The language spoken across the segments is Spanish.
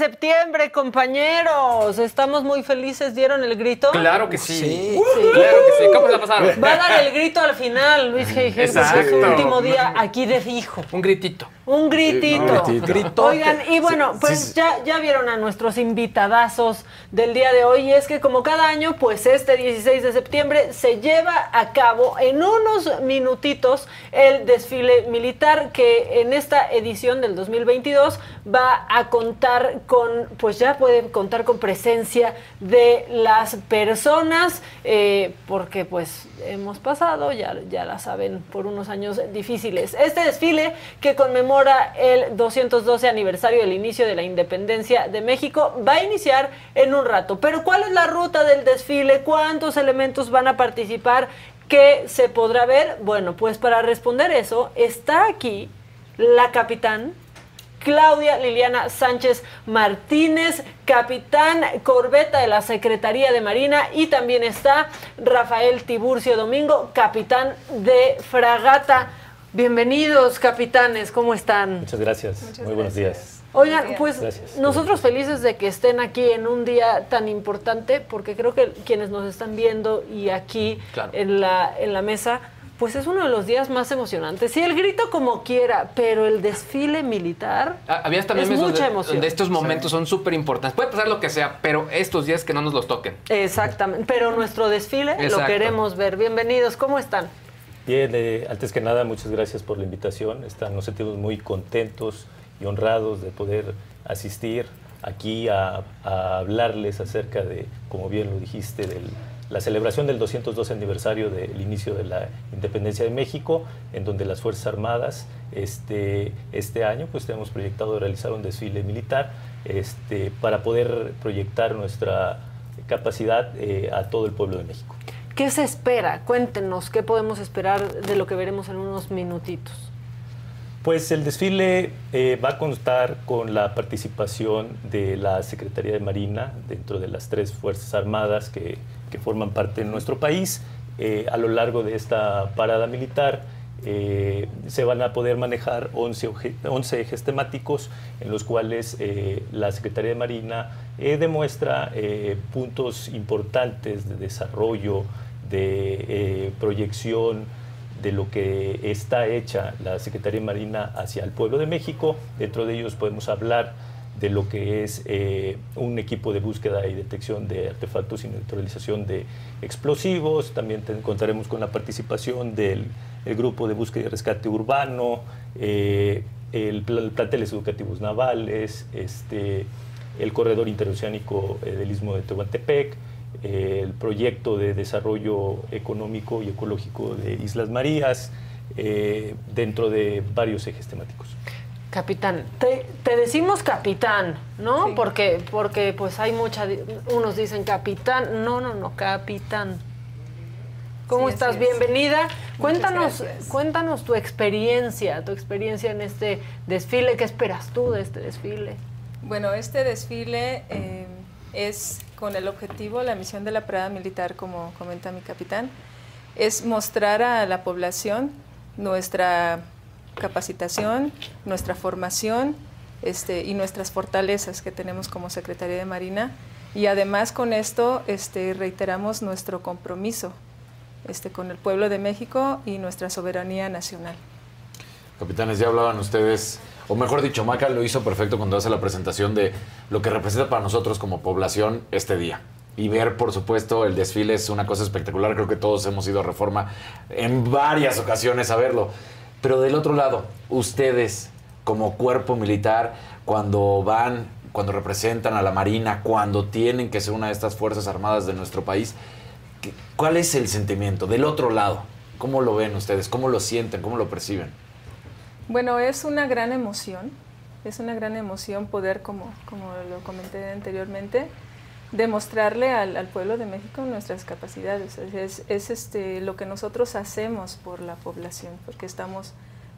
Septiembre, compañeros. Estamos muy felices. ¿Dieron el grito? Claro que sí. Sí. Claro que sí. ¿Cómo se la pasaron? Va a dar el grito al final, Luis G. porque es su Exacto. último día aquí de fijo. Un gritito. Un gritito. Un gritito. Oigan, y bueno, pues Ya, ya vieron a nuestros invitadazos del día de hoy. Y es que como cada año, pues este 16 de septiembre se lleva a cabo en unos minutitos el desfile militar que en esta edición del 2022 va a contar con, pues ya puede contar con presencia de las personas, eh, porque pues hemos pasado, ya, ya la saben, por unos años difíciles. Este desfile que conmemora el 212 aniversario del inicio de la independencia de México va a iniciar en un rato. Pero ¿cuál es la ruta del desfile? ¿Cuántos elementos van a participar? ¿Qué se podrá ver? Bueno, pues para responder eso está aquí la capitán Claudia Liliana Sánchez Martínez, capitán corbeta de la Secretaría de Marina, y también está Rafael Tiburcio Domingo, capitán de fragata. Bienvenidos, capitanes, ¿cómo están? Muchas gracias. Muy buenos días. Oigan, pues Gracias. nosotros felices de que estén aquí en un día tan importante, porque creo que quienes nos están viendo y aquí Claro. en, la, en la mesa, pues es uno de los días más emocionantes. Sí, el grito como quiera, pero el desfile militar Ah, Había es memes mucha donde, emoción. donde estos momentos son súper importantes. Puede pasar lo que sea, pero estos días que no nos los toquen. Exactamente, pero nuestro desfile lo queremos ver. Bienvenidos, ¿cómo están? Bien, eh, antes que nada, muchas gracias por la invitación. Están, nos sentimos muy contentos y honrados de poder asistir aquí a, a hablarles acerca de, como bien lo dijiste, de la celebración del 212 aniversario del inicio de la independencia de México, en donde las Fuerzas Armadas este, este año pues tenemos proyectado realizar un desfile militar este, para poder proyectar nuestra capacidad eh, a todo el pueblo de México. ¿Qué se espera? Cuéntenos, ¿qué podemos esperar de lo que veremos en unos minutitos? Pues el desfile eh, va a constar con la participación de la Secretaría de Marina dentro de las tres Fuerzas Armadas que, que forman parte de nuestro país. Eh, a lo largo de esta parada militar eh, se van a poder manejar 11, oje- 11 ejes temáticos en los cuales eh, la Secretaría de Marina demuestra puntos importantes de desarrollo, de proyección, de lo que está hecha la Secretaría de Marina hacia el pueblo de México. Dentro de ellos podemos hablar de lo que es eh, un equipo de búsqueda y detección de artefactos y neutralización de explosivos. También te- contaremos con la participación del el grupo de búsqueda y rescate urbano, eh, el, pl- planteles educativos navales, este, el corredor interoceánico eh, del Istmo de Tehuantepec, eh, el proyecto de desarrollo económico y ecológico de Islas Marías, dentro de varios ejes temáticos. Capitán, te, te decimos capitán, ¿no? Porque, porque pues hay mucha, unos dicen capitán, no, no, no, capitán. ¿Cómo Sí, estás? es. Bienvenida. Muchas Cuéntanos, gracias. cuéntanos tu experiencia, tu experiencia en este desfile. ¿Qué esperas tú de este desfile? Bueno, este desfile eh, es con el objetivo, la misión de la parada militar, como comenta mi capitán, es mostrar a la población nuestra capacitación, nuestra formación este, y nuestras fortalezas que tenemos como Secretaría de Marina. Y además con esto este, reiteramos nuestro compromiso este, con el pueblo de México y nuestra soberanía nacional. Capitanes, ya hablaban ustedes, o mejor dicho, Maca lo hizo perfecto cuando hace la presentación de lo que representa para nosotros como población este día. Y ver, por supuesto, el desfile es una cosa espectacular. Creo que todos hemos ido a Reforma en varias ocasiones a verlo. Pero del otro lado, ustedes, como cuerpo militar, cuando van, cuando representan a la Marina, cuando tienen que ser una de estas Fuerzas Armadas de nuestro país, ¿qué- ¿cuál es el sentimiento del otro lado? ¿Cómo lo ven ustedes? ¿Cómo lo sienten? ¿Cómo lo perciben? Bueno, es una gran emoción, es una gran emoción poder, como, como lo comenté anteriormente, demostrarle al, pueblo de México nuestras capacidades. Es, es- es, este, lo que nosotros hacemos por la población, porque estamos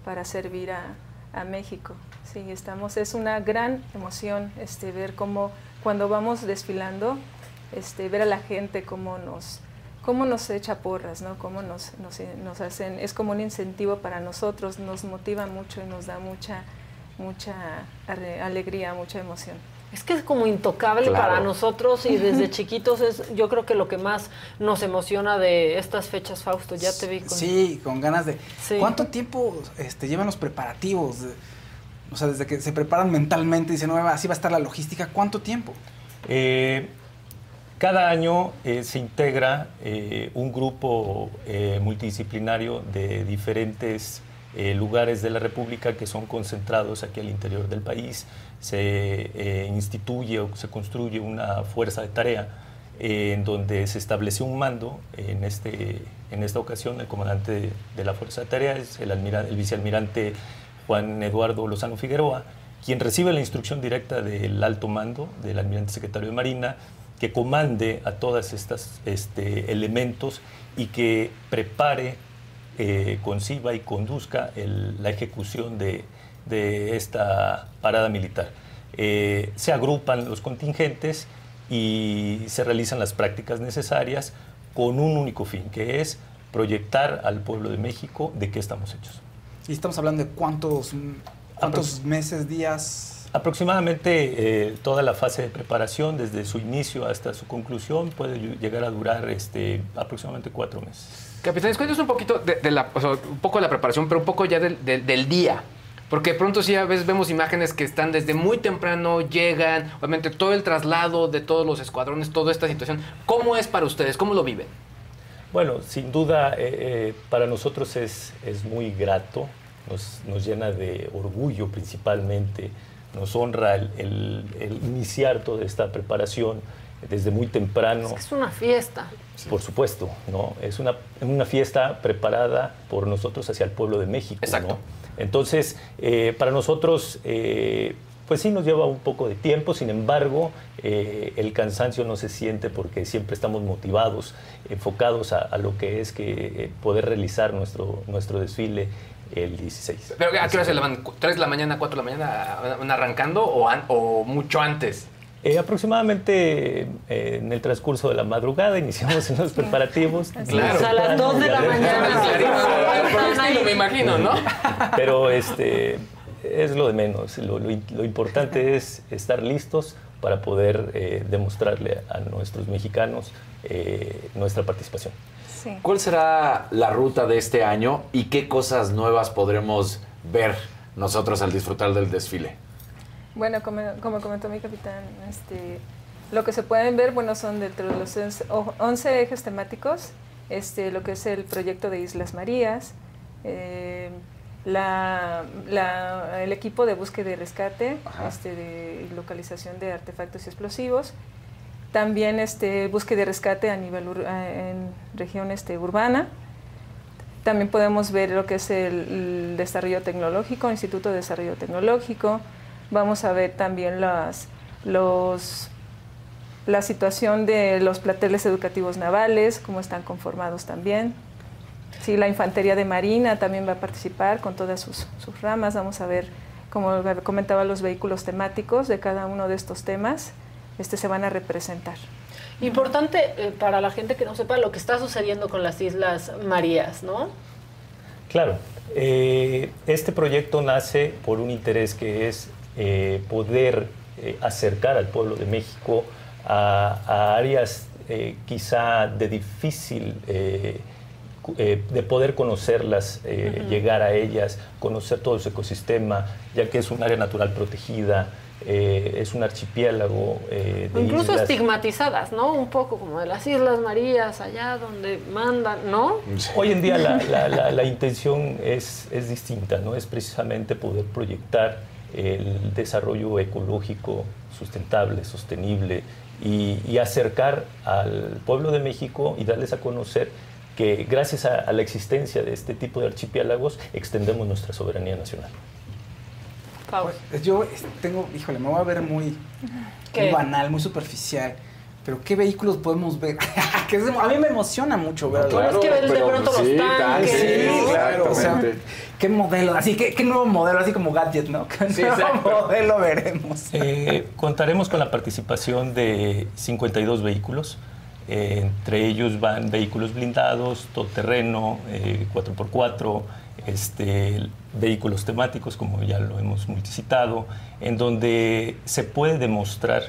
para servir a, a México. Sí, estamos, es una gran emoción este, ver cómo cuando vamos desfilando, este, ver a la gente cómo nos, cómo nos echa porras, ¿no? Cómo nos, nos, nos hacen, es como un incentivo para nosotros, nos motiva mucho y nos da mucha, mucha ale- alegría, mucha emoción. Es que es como intocable Claro. para nosotros y desde chiquitos es yo creo que lo que más nos emociona de estas fechas, Fausto. Ya te vi con... Sí, con ganas de... Sí. ¿Cuánto tiempo este, llevan los preparativos? O sea, desde que se preparan mentalmente y dicen, no, así va a estar la logística, ¿cuánto tiempo? Eh, cada año eh, se integra eh, un grupo eh, multidisciplinario de diferentes eh, lugares de la República que son concentrados aquí al interior del país. Se eh, instituye o se construye una fuerza de tarea eh, en donde se establece un mando. En, este, en esta ocasión, el comandante de, la fuerza de tarea es el, el vicealmirante Juan Eduardo Lozano Figueroa, quien recibe la instrucción directa del alto mando, del almirante secretario de Marina, que comande a todos estos este, elementos y que prepare, eh, conciba y conduzca la ejecución de, de esta parada militar. Eh, se agrupan los contingentes y se realizan las prácticas necesarias con un único fin, que es proyectar al pueblo de México de qué estamos hechos. Y estamos hablando de cuántos, cuántos Aprox- meses, días... Aproximadamente eh, toda la fase de preparación, desde su inicio hasta su conclusión, puede ll- llegar a durar este, aproximadamente cuatro meses. Capitanes, cuéntanos un poquito de, de la, o sea, un poco de la preparación, pero un poco ya del, del- del día. Porque de pronto sí a veces vemos imágenes que están desde muy temprano, llegan, obviamente todo el traslado de todos los escuadrones, toda esta situación. ¿Cómo es para ustedes? ¿Cómo lo viven? Bueno, sin duda eh, eh, para nosotros es, es muy grato, nos, nos llena de orgullo principalmente, nos honra el, el- el iniciar toda esta preparación desde muy temprano. Es que es una fiesta. Por supuesto, ¿no? Es una, una fiesta preparada por nosotros hacia el pueblo de México. Exacto. ¿no? Entonces, eh, para nosotros, eh, pues sí nos lleva un poco de tiempo, sin embargo, eh, el cansancio no se siente porque siempre estamos motivados, enfocados a, a lo que es que eh, poder realizar nuestro, nuestro desfile el 16. ¿Pero a qué hora se levantan? ¿Tres de la mañana, cuatro de la mañana van arrancando o, an- o mucho antes? Eh, aproximadamente eh, en el transcurso de la madrugada iniciamos en los preparativos. Claro. Pues a las dos de la mañana. Por el estilo, me imagino, ¿no? Pero este es lo de menos. Lo, lo lo importante es estar listos para poder eh, demostrarle a nuestros mexicanos eh, nuestra participación. Sí. ¿Cuál será la ruta de este año y qué cosas nuevas podremos ver nosotros al disfrutar del desfile? Bueno, como, como comentó mi capitán, este, lo que se pueden ver, bueno, son dentro de los 11 o- 11 ejes temáticos, este, lo que es el proyecto de Islas Marías, eh, la, la- el equipo de búsqueda y rescate, este, de localización de artefactos explosivos, también este, búsqueda y rescate a nivel ur- en región este, urbana, también podemos ver lo que es el, el desarrollo tecnológico, Instituto de Desarrollo Tecnológico. Vamos a ver también las, los, la situación de los plateles educativos navales, cómo están conformados también. Sí, la infantería de marina también va a participar con todas sus, sus ramas. Vamos a ver, como comentaba, los vehículos temáticos de cada uno de estos temas este, se van a representar. Importante eh, para la gente que no sepa lo que está sucediendo con las Islas Marías, ¿no? Claro. Eh, este proyecto nace por un interés que es eh, poder acercar al pueblo de México a, áreas quizá de difícil de poder conocerlas, llegar a ellas, conocer todo su ecosistema, ya que es un área natural protegida, eh, es un archipiélago eh, Incluso estigmatizadas, ¿no? Un poco como de las Islas Marías, allá donde mandan, ¿no? Hoy en día la, intención es, es, distinta, ¿no? Es precisamente poder proyectar el desarrollo ecológico sustentable, sostenible y, acercar al pueblo de México y darles a conocer que gracias a la existencia de este tipo de archipiélagos extendemos nuestra soberanía nacional. Pues, yo tengo, híjole, me voy a ver muy, banal, muy superficial. Pero ¿qué vehículos podemos ver? a mí me emociona mucho ver. Claro, que ves de pronto los tanques. Sí, claro. O sea, ¿qué modelo? Así, ¿qué, ¿qué, nuevo modelo? Así como gadget, ¿no? ¿Qué nuevo modelo veremos? Eh, contaremos con la participación de 52 vehículos. Eh, entre ellos van vehículos blindados, todoterreno, eh, 4x4, este, vehículos temáticos, como ya lo hemos multicitado, en donde se puede demostrar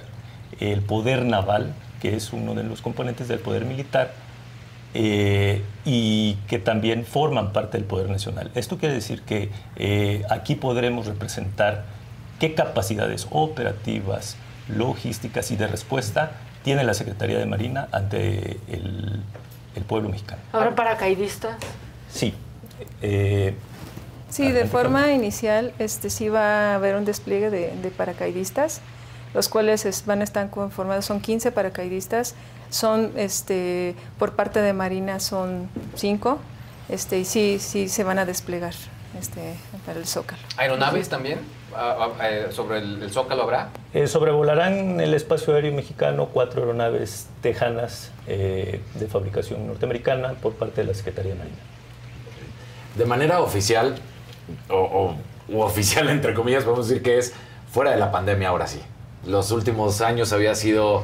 el poder naval, que es uno de los componentes del poder militar, eh, y que también forman parte del poder nacional. Esto quiere decir que eh, aquí podremos representar qué capacidades operativas, logísticas y de respuesta tiene la Secretaría de Marina ante el, el pueblo mexicano. ¿Ahora paracaidistas? Sí, eh, sí, de forma inicial este, sí va a haber un despliegue de, paracaidistas, los cuales van a estar conformados, son 15 paracaidistas, son este, por parte de Marina son 5, este, y sí, sí se van a desplegar este, para el Zócalo. ¿Aeronaves también? Ah, ah, eh, ¿Sobre el, Zócalo habrá? Eh, sobrevolarán el espacio aéreo mexicano cuatro aeronaves tejanas de fabricación norteamericana por parte de la Secretaría de Marina de manera oficial, o, oficial entre comillas, podemos decir que es fuera de la pandemia ahora sí. Los últimos años había sido,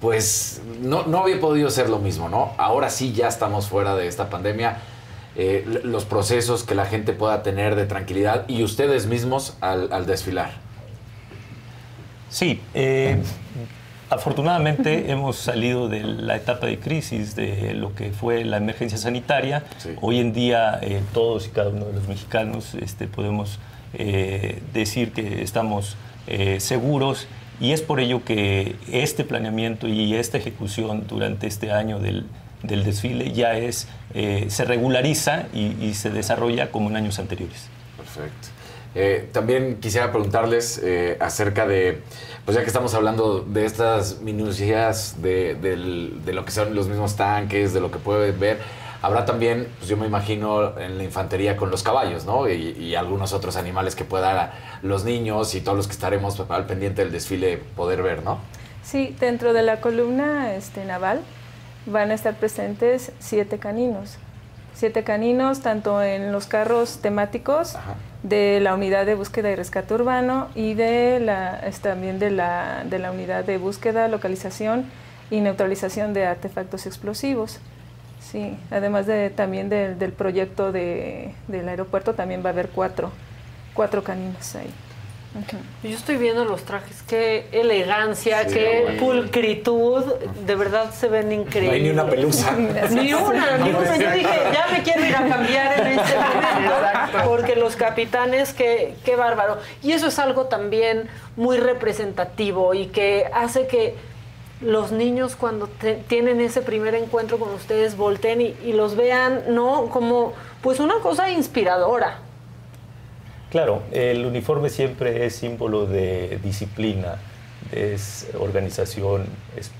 pues, no, no había podido ser lo mismo, ¿no? Ahora sí ya estamos fuera de esta pandemia. Eh, los procesos que la gente pueda tener de tranquilidad y ustedes mismos al, desfilar. Sí, eh, Afortunadamente hemos salido de la etapa de crisis de lo que fue la emergencia sanitaria. Hoy en día eh, todos y cada uno de los mexicanos este, podemos decir que estamos seguros y es por ello que este planeamiento y esta ejecución durante este año del, desfile ya es, se regulariza y, se desarrolla como en años anteriores. Perfecto. también quisiera preguntarles acerca de pues ya que estamos hablando de estas minucias de, lo que son los mismos tanques, de lo que puede ver, habrá también, pues yo me imagino, en la infantería con los caballos, ¿no? Y, algunos otros animales que puedan los niños y todos los que estaremos al pendiente del desfile poder ver, ¿no? Sí, dentro de la columna este, naval van a estar presentes siete caninos. Siete caninos, tanto en los carros temáticos, de la unidad de búsqueda y rescate urbano y de la, también de la, de la unidad de búsqueda, localización y neutralización de artefactos explosivos. Sí, además de, también del proyecto de, del aeropuerto también va a haber cuatro, cuatro caninos ahí. Yo estoy viendo los trajes, qué elegancia, qué pulcritud, de verdad se ven increíbles. No hay ni una pelusa. ni una, ni una. Yo dije, ya me quiero ir a cambiar en este momento, porque los capitanes, qué, qué bárbaro. Y eso es algo también muy representativo y que hace que los niños cuando tienen ese primer encuentro con ustedes volteen y, los vean, ¿no? Como pues una cosa inspiradora. Claro, el uniforme siempre es símbolo de disciplina, es organización, es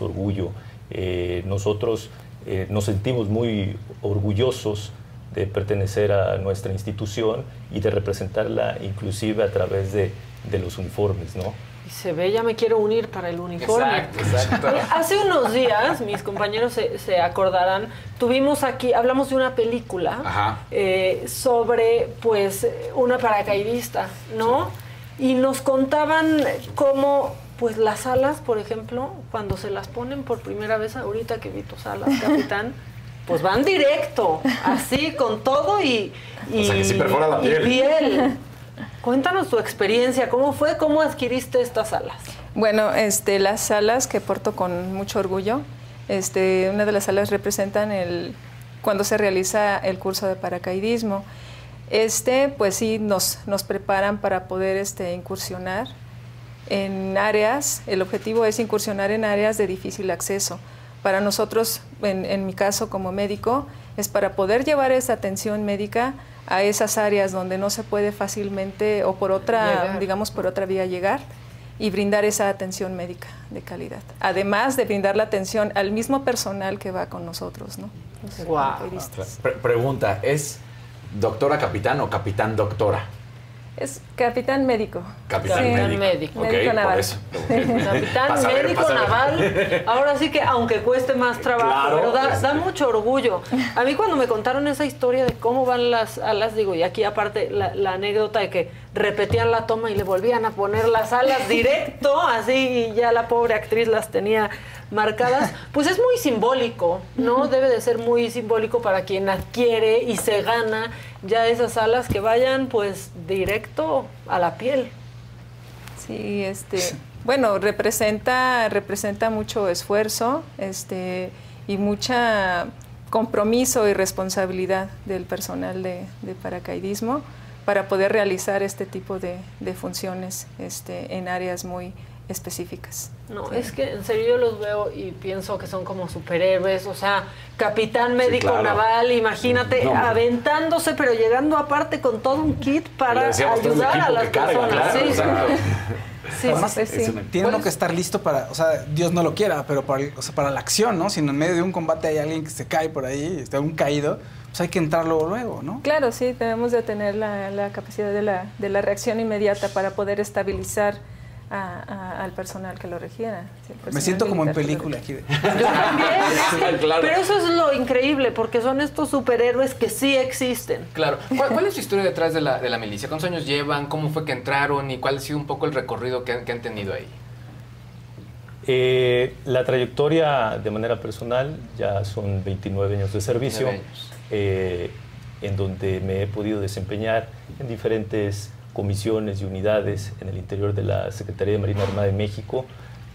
orgullo. Eh, nosotros eh, nos sentimos muy orgullosos de pertenecer a nuestra institución y de representarla inclusive a través de, los uniformes, ¿no? Se ve, ya me quiero unir para el uniforme. Exacto, exacto. Hace unos días, mis compañeros se, se acordarán, tuvimos aquí, hablamos de una película eh, sobre, pues, una paracaidista, ¿no? Y nos contaban cómo, pues, las alas, por ejemplo, cuando se las ponen por primera vez, ahorita que vi tus alas, capitán, pues van directo, así, con todo y, y, O sea, que sí perfora la y piel. Cuéntanos tu experiencia, ¿cómo fue? ¿Cómo adquiriste estas alas? Bueno, este, las alas que porto con mucho orgullo, este, una de las alas representan el, cuando se realiza el curso de paracaidismo. Este, pues sí, nos, nos preparan para poder este, incursionar en áreas, el objetivo es incursionar en áreas de difícil acceso. Para nosotros, en, en mi caso como médico, es para poder llevar esa atención médica a esas áreas donde no se puede fácilmente o por otra, Llegar. digamos, por otra vía llegar y brindar esa atención médica de calidad. Además de brindar la atención al mismo personal que va con nosotros, ¿no? Los. Pre- pregunta, ¿es doctora capitán o capitán doctora? Es capitán médico. Capitán Capitán médico. médico. Médico por naval. eso. Capitán médico naval. Ahora sí que, aunque cueste más trabajo, Claro, pero da, da mucho orgullo. A mí cuando me contaron esa historia de cómo van las alas, digo, y aquí aparte la, la anécdota de que repetían la toma y le volvían a poner las alas directo, así, y ya la pobre actriz las tenía marcadas, pues es muy simbólico, ¿no? Debe de ser muy simbólico para quien adquiere y se gana ya esas alas que vayan pues directo a la piel. Sí, este, bueno, representa, representa mucho esfuerzo, este, y mucha compromiso y responsabilidad del personal de, de paracaidismo para poder realizar este tipo de, de funciones este, en áreas muy específicas. No, Sí. es que en serio yo los veo y pienso que son como superhéroes, o sea, capitán médico claro. naval, imagínate, No, aventándose, pero llegando aparte con todo un kit para ayudar a las carga, personas. claro, sí, sí, Además, sí, sí. que estar listo para, o sea, Dios no lo quiera, pero para, el- o sea, para la acción, ¿no? Si en medio de un combate hay alguien que se cae por ahí, está un caído, pues hay que entrar luego, luego, ¿no? Claro, sí, debemos de tener la, la capacidad de la, de la reacción inmediata para poder estabilizar a- a- al personal que lo. Sí, el Me siento como en película aquí. de- Yo también, sí. Claro. pero eso es lo increíble, porque son estos superhéroes que sí existen. Claro. ¿Cuál, cuál es su historia detrás de la, de la milicia? ¿Cuántos años llevan? ¿Cómo fue que entraron? ¿Y cuál ha sido un poco el recorrido que han, que han tenido ahí? Eh, la trayectoria de manera personal ya son 29 años de servicio, 29 años. Eh, en donde me he podido desempeñar en diferentes comisiones y unidades en el interior de la Secretaría de Marina Armada de México,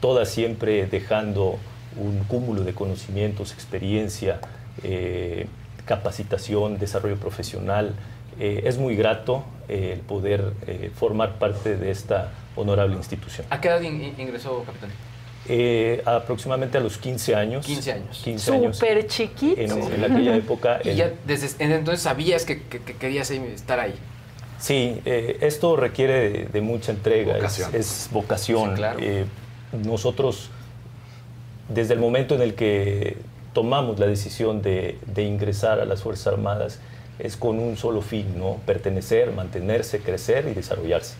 todas siempre dejando un cúmulo de conocimientos, experiencia, eh, capacitación, desarrollo profesional. Eh, es muy grato eh, el poder formar parte de esta honorable institución. ¿A qué edad in- in- ingresó, capitán? Eh, aproximadamente a los 15 años. 15 años. 15 años. Súper chiquito. En, en aquella época. Y ya desde entonces sabías que, que- que querías estar ahí. Sí, eh, esto requiere de, de mucha entrega, es- Vocación. Es, vocación. Sí, claro. Eh, nosotros, desde el momento en el que tomamos la decisión de, de ingresar a las Fuerzas Armadas, es con un solo fin, ¿no? Pertenecer, mantenerse, crecer y desarrollarse.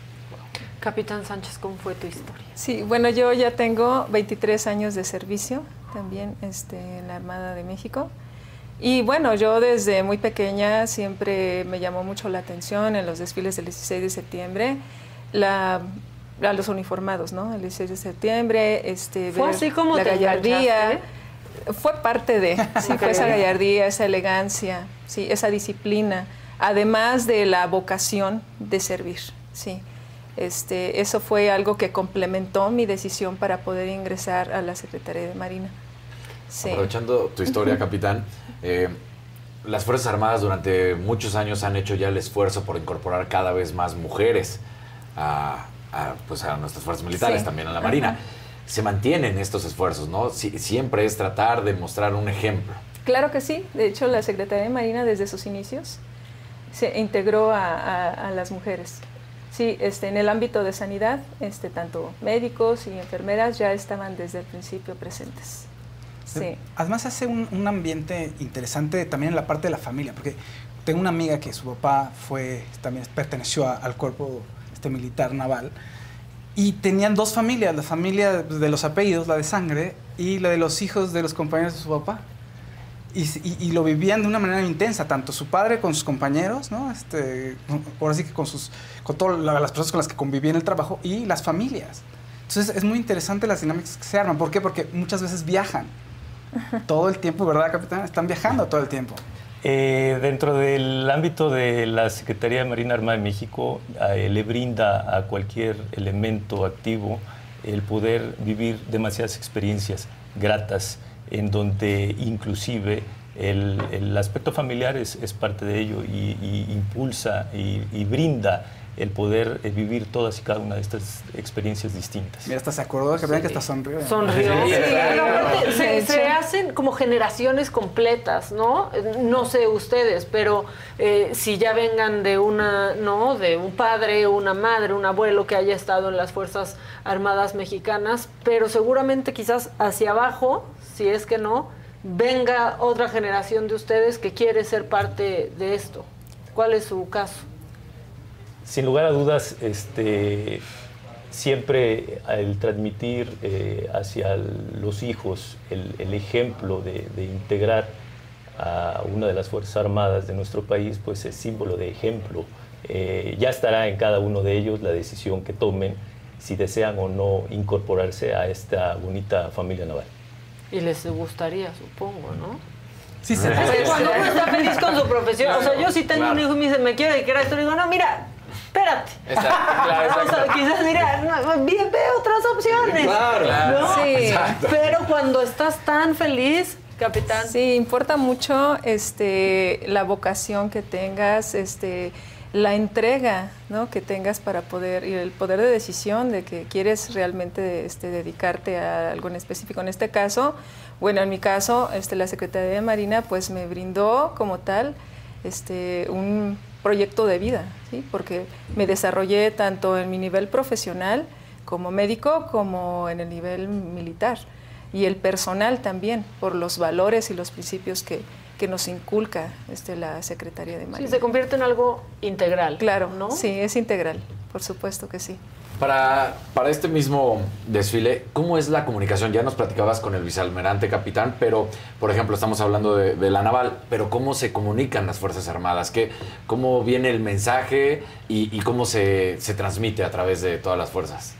Capitán Sánchez, ¿cómo fue tu historia? Sí, bueno, yo ya tengo 23 años de servicio también este, en la Armada de México. Y bueno, yo desde muy pequeña siempre me llamó mucho la atención en los desfiles del 16 de septiembre, la, a los uniformados, ¿no? El 16 de septiembre, este, ¿Fue ver así como la te gallardía. Fue parte de, sí, fue esa gallardía, esa elegancia, sí, esa disciplina, además de la vocación de servir, sí. Este, eso fue algo que complementó mi decisión para poder ingresar a la Secretaría de Marina. Sí. Aprovechando tu historia, capitán, eh, las Fuerzas Armadas durante muchos años han hecho ya el esfuerzo por incorporar cada vez más mujeres a, a, pues a nuestras fuerzas militares, Sí. también a la Marina. Se mantienen estos esfuerzos, ¿no? Si- siempre es tratar de mostrar un ejemplo. Claro que sí. De hecho, la Secretaría de Marina desde sus inicios se integró a las mujeres. Sí, este, en el ámbito de sanidad, este, tanto médicos y enfermeras ya estaban desde el principio presentes. Sí. Además hace un, un ambiente interesante también en la parte de la familia, porque tengo una amiga que su papá fue, también perteneció a- al cuerpo este, militar naval Y tenían dos familias, la familia de los apellidos, la de sangre, y la de los hijos de los compañeros de su papá. Y, lo vivían de una manera intensa, tanto su padre con sus compañeros, ¿no? Este, ahora sí que con, sus, con todas las personas con las que convivía en el trabajo y las familias. Entonces es muy interesante las dinámicas que se arman. ¿Por qué? Porque muchas veces viajan. Todo el tiempo, ¿verdad, capitán? Están viajando todo el tiempo. Eh, dentro del ámbito de la Secretaría de Marina Armada de México, eh, le brinda a cualquier elemento activo el poder vivir demasiadas experiencias gratas en donde inclusive el, aspecto familiar es, parte de ello y, impulsa y, brinda el poder eh, vivir todas y cada una de estas experiencias distintas. Mira, hasta se acordó que vean que está sonrió. Sonrió. se, hacen como generaciones completas, ¿no? No sé ustedes, pero eh, si ya vengan de una, ¿no? De un padre, una madre, un abuelo que haya estado en las Fuerzas Armadas Mexicanas, pero seguramente quizás hacia abajo si es que no, venga otra generación de ustedes que quiere ser parte de esto. ¿Cuál es su caso? Sin lugar a dudas, este, siempre el transmitir eh, hacia los hijos el, ejemplo de, integrar a una de las Fuerzas Armadas de nuestro país, pues es símbolo de ejemplo. Eh, ya estará en cada uno de ellos la decisión que tomen si desean o no incorporarse a esta bonita familia naval. Y les gustaría, supongo, ¿no? Sí, se Cuando uno está feliz con su profesión, o sea, yo si tengo un hijo y me dice, me quiero dedicar a esto, le digo, no, mira, espérate. Exacto, claro, exacto. O sea, quizás mira, bien, ve otras opciones. Claro, claro. Sí. Pero cuando estás tan feliz, capitán. Sí, importa mucho este, la vocación que tengas, este, la entrega que tengas para poder, y el poder de decisión de que quieres realmente este, dedicarte a algo en específico. En este caso, bueno, en mi caso, este, la Secretaría de Marina pues me brindó como tal este, un proyecto de vida, ¿sí? porque me desarrollé tanto en mi nivel profesional como médico como en el nivel militar y el personal también, por los valores y los principios que, que nos inculca este, la Secretaría de Marina. Sí, se convierte en algo integral. Claro, ¿no? Sí, es integral, por supuesto que sí. Para, para este mismo desfile, ¿cómo es la comunicación? Ya nos platicabas con el vicealmirante capitán, pero, por ejemplo, estamos hablando de, la naval, pero ¿cómo se comunican las Fuerzas Armadas? ¿Qué, ¿Cómo viene el mensaje y, cómo se, se transmite a través de todas las fuerzas?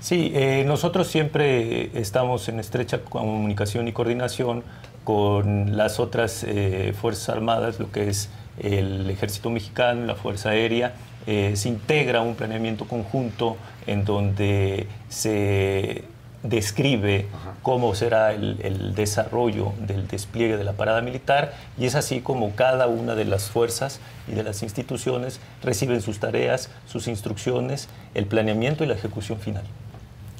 Sí, eh, nosotros siempre estamos en estrecha comunicación y coordinación con las otras eh, Fuerzas Armadas, lo que es el Ejército Mexicano, la Fuerza Aérea, eh, se integra un planeamiento conjunto en donde se describe cómo será el, desarrollo del despliegue de la parada militar y es así como cada una de las fuerzas y de las instituciones reciben sus tareas, sus instrucciones, el planeamiento y la ejecución final.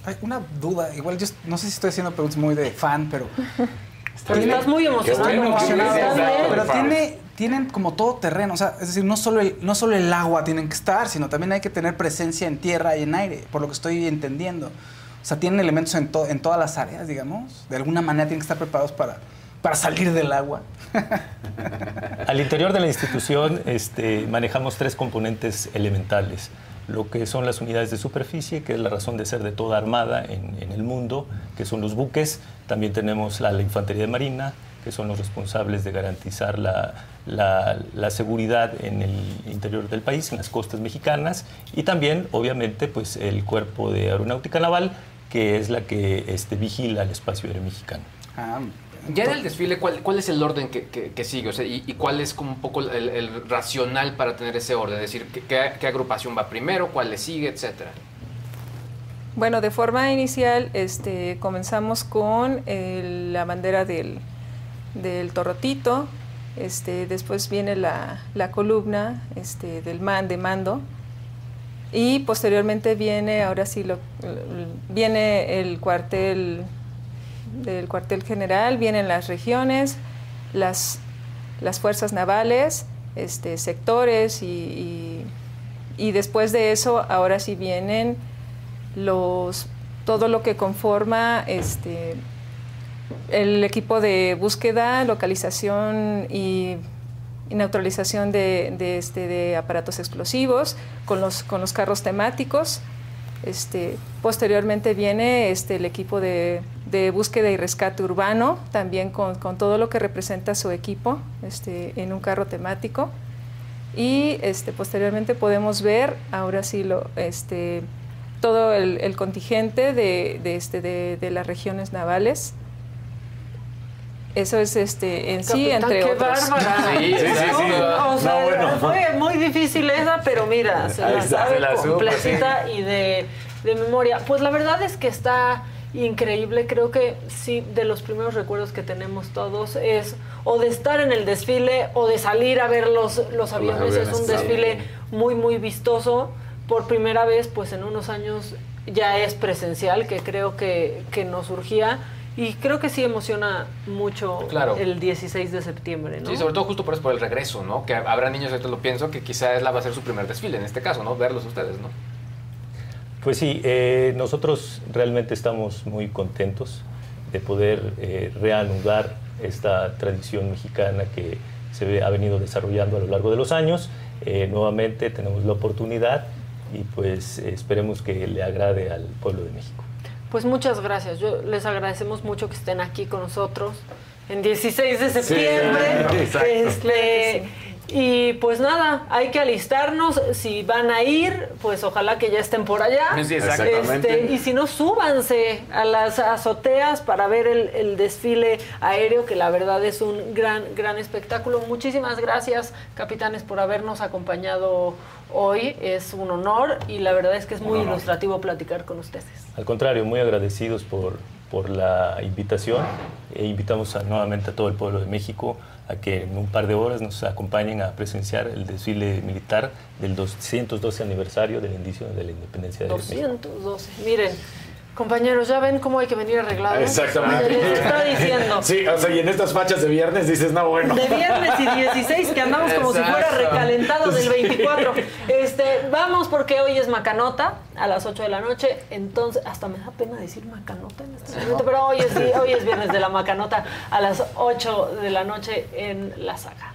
Hay una duda, igual yo no sé si estoy haciendo preguntas muy de fan, pero estás muy emocionado. pero tiene, tienen como todo terreno, o sea, es decir, no solo, el, no solo el agua tienen que estar, sino también hay que tener presencia en tierra y en aire, por lo que estoy entendiendo. O sea, tienen elementos en, en todas las áreas, digamos. De alguna manera tienen que estar preparados para, para salir del agua. Al interior de la institución este, manejamos tres componentes elementales lo que son las unidades de superficie, que es la razón de ser de toda armada en, el mundo, que son los buques. También tenemos la, Infantería de Marina, que son los responsables de garantizar la, seguridad en el interior del país, en las costas mexicanas. Y también, obviamente, pues el Cuerpo de Aeronáutica Naval, que es la que este, vigila el espacio aéreo mexicano. Ah, ya en el desfile, ¿cuál, es el orden que, sigue? O sea, y, cuál es como un poco el, racional para tener ese orden? Es decir, ¿qué, agrupación va primero, cuál le sigue, etcétera? Bueno, de forma inicial este, comenzamos con la bandera del, del torrotito, este, después viene la, columna este, del man de mando y posteriormente viene, ahora sí, lo, viene el cuartel del cuartel general, vienen las regiones, las, las fuerzas navales, este, sectores y, y, después de eso ahora sí vienen los, todo lo que conforma este, el equipo de búsqueda, localización y, neutralización de, de, este, de aparatos explosivos con los, con los carros temáticos Este, posteriormente viene este, el equipo de, búsqueda y rescate urbano, también con, todo lo que representa su equipo este, en un carro temático. Y este, posteriormente podemos ver, ahora sí, este, todo el, contingente de las regiones navales. Eso es este en sí, Capitán, entre qué otros. bárbara. Sí, sí, sí, sí. O sea, No, bueno. fue muy difícil esa, pero mira, se la está, sabe se la supo, completita y de, de memoria. Pues la verdad es que está increíble. Creo que sí, de los primeros recuerdos que tenemos todos es o de estar en el desfile o de salir a ver los, los aviones. es aviones, un sí. desfile muy, muy vistoso. Por primera vez, pues en unos años ya es presencial, que creo que, que nos surgía. Y creo que sí emociona mucho Claro. el 16 de septiembre, ¿no? Sí, sobre todo justo por eso, por el regreso, ¿no? Que habrá niños, ahorita lo pienso, que quizás la va a ser su primer desfile en este caso, ¿no? Verlos ustedes, ¿no? Pues sí, eh, nosotros realmente estamos muy contentos de poder eh, reanudar esta tradición mexicana que se ha venido desarrollando a lo largo de los años. Eh, nuevamente tenemos la oportunidad y pues esperemos que le agrade al pueblo de México. Pues muchas gracias. Yo les agradecemos mucho que estén aquí con nosotros en 16 de septiembre. Este, y pues nada, hay que alistarnos. Si van a ir, pues ojalá que ya estén por allá. Sí, exactamente. Este, y si no, súbanse a las azoteas para ver el, el desfile aéreo, que la verdad es un gran, gran espectáculo. Muchísimas gracias, capitanes, por habernos acompañado hoy. Es un honor y la verdad es que es muy ilustrativo platicar con ustedes. Al contrario, muy agradecidos por, por la invitación e invitamos a- nuevamente a todo el pueblo de México a que en un par de horas nos acompañen a presenciar el desfile militar del 212 aniversario del inicio de la independencia de México. 212. Miren, compañeros, ya ven cómo hay que venir arreglados. Exactamente. Les está diciendo. Sí, o sea, y en estas fachas de viernes dices, no, bueno. De viernes y 16, que andamos como si fuera recalentado del 24. Este, vamos porque hoy es Macanota a las 8 de la noche. Entonces, hasta me da pena decir Macanota en este momento, pero hoy es, hoy es viernes de la Macanota a las 8 de la noche en la saga.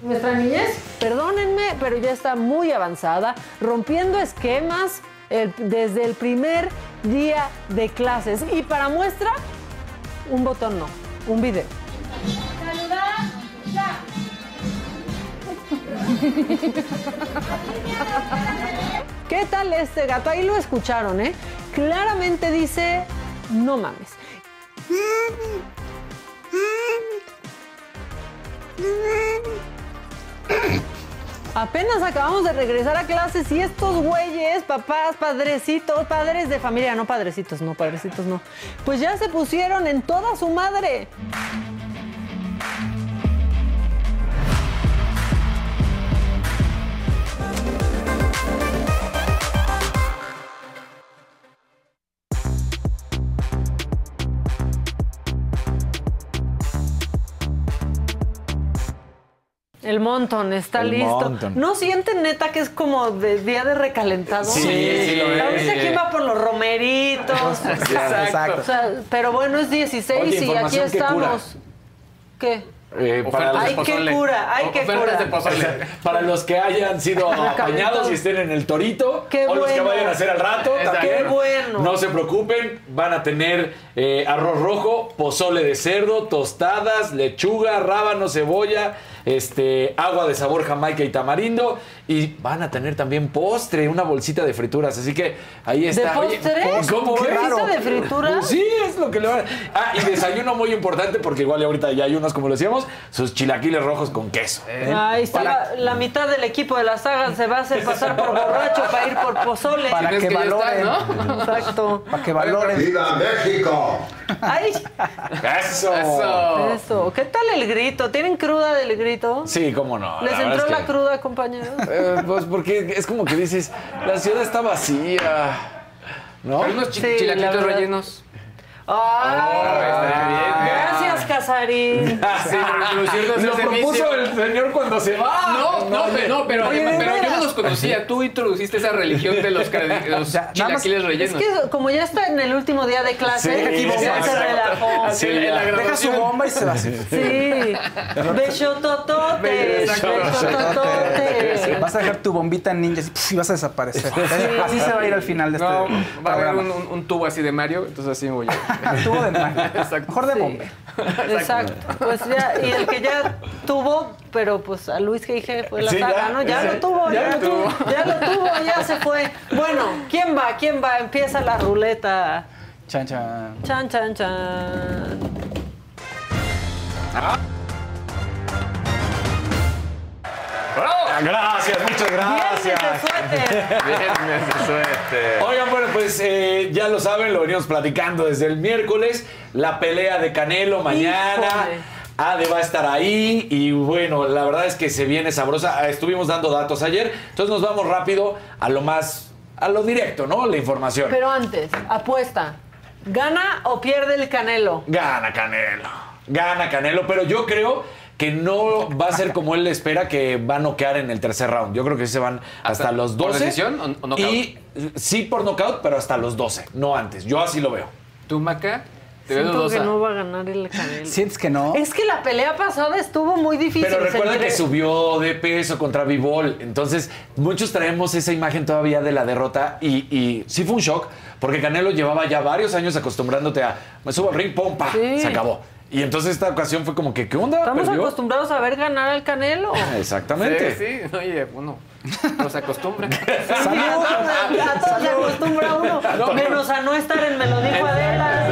Nuestra niñez, perdónenme, pero ya está muy avanzada, rompiendo esquemas desde el primer día de clases. Y para muestra, un botón no, un video. ¿Qué tal este gato? Ahí lo escucharon, ¿eh? Claramente dice, no mames. Apenas acabamos de regresar a clases y estos güeyes, papás, padrecitos, padres de familia, no padrecitos, no, padrecitos no, pues ya se pusieron en toda su madre. El montón está El listo. ¿No sienten neta que es como de día de recalentado? Sí, sí, lo es. Ahorita quién va por los romeritos. Exacto. O sea, pero bueno, es 16 Oye, y aquí que cura. estamos. ¿Qué? Eh, para, Ay, los, qué cura, ay, qué Ofertas cura. de para los que hayan sido apañados y estén en el torito, Qué o los que bueno. vayan a hacer al rato, Exacto. también. Qué bueno. No se preocupen, van a tener eh, arroz rojo, pozole de cerdo, tostadas, lechuga, rábano, cebolla, este, agua de sabor jamaica y tamarindo. Y van a tener también postre, una bolsita de frituras. Así que ahí está. Oye, postre? ¿Cómo ¿Qué bolsita de frituras? Pues sí, es lo que le van a... Ah, y desayuno muy importante porque igual ahorita ya hay unos, como lo decíamos, sus chilaquiles rojos con queso. Ahí está la, la mitad del equipo de la saga se va a hacer pasar por borracho para ir por pozole. Para ¿Ves que que ya está, valoren. no? Exacto. Para que valoren. ¡Viva México! Ay, ¡Eso! Eso. eso. ¿Qué tal el grito? ¿Tienen cruda del grito? Sí, cómo no. ¿Les la entró es la que- cruda, compañeros? Eh, pues porque es como que dices, la ciudad está vacía. ¿No? Pero unos chi- Sí, la chilaquitos rellenos. Ay, gracias, Casarín. Sí, pero Lo propuso el señor cuando se va. No, no, pero, no, pero, Oye, ¿de pero yo no los conocía. Tú introduciste esa religión de los, los nada más- chilaquiles Es rellenos. que como ya está en el último día de clase, Sí, aquí ya se relajó. La Deja su bomba y se va. Sí. Besotototes, Exacto. besotototes. Vas a dejar tu bombita ninja y, vas a desaparecer. Así se va a ir al final de este No, va a haber programa. un, un- un tubo así de Mario, entonces así me voy a... Tubo de. Exacto. Mejor de Sí. bombe. Exacto. Pues ya, y el que ya tuvo, pero pues a Luis G.I.G. fue la Sí, saga, ya, ¿no? Ya lo tuvo, ya, ya lo lo tuvo. Ya lo tuvo, ya se fue. Bueno, ¿quién va? ¿Quién va? Empieza la ruleta. Chan, chan. Chan, chan, chan. Gracias, muchas Viernes de suéter. Viernes de suerte. Oigan, bueno, pues eh, ya lo saben, lo venimos platicando desde el miércoles. La pelea de Canelo mañana. Híjole. Ade va a estar ahí y bueno, la verdad es que se viene sabrosa. Ah, Estuvimos dando datos ayer, entonces nos vamos rápido a lo más, a lo directo, ¿no? La información. Pero antes, apuesta. ¿Gana o pierde el Canelo? Gana Canelo. Gana Canelo, pero yo creo que no va a ser como él espera, que va a noquear en el tercer round. Yo creo que sí se van hasta, ¿Hasta los por 12. decisión o- o knockout? Y sí por knockout, pero hasta los 12, no antes. Yo así lo veo. ¿Tú, Maca? Te veo Siento que no va a ganar el Canelo. ¿Sientes que no? Es que la pelea pasada estuvo muy difícil. Pero recuerda que subió de peso contra Bivol. Entonces, muchos traemos esa imagen todavía de la derrota. Y, y sí fue un shock, porque Canelo llevaba ya varios años acostumbrándote a me subo al ring, pum, pa, Sí. se acabó. Y entonces esta ocasión fue como que, ¿qué onda? Estamos ¿Perdió? acostumbrados a ver ganar al Canelo. Exactamente. Sí, sí. Oye, uno no se acostumbra. Sí, a todos, se acostumbra uno, menos a no estar en Me lo dijo Adela.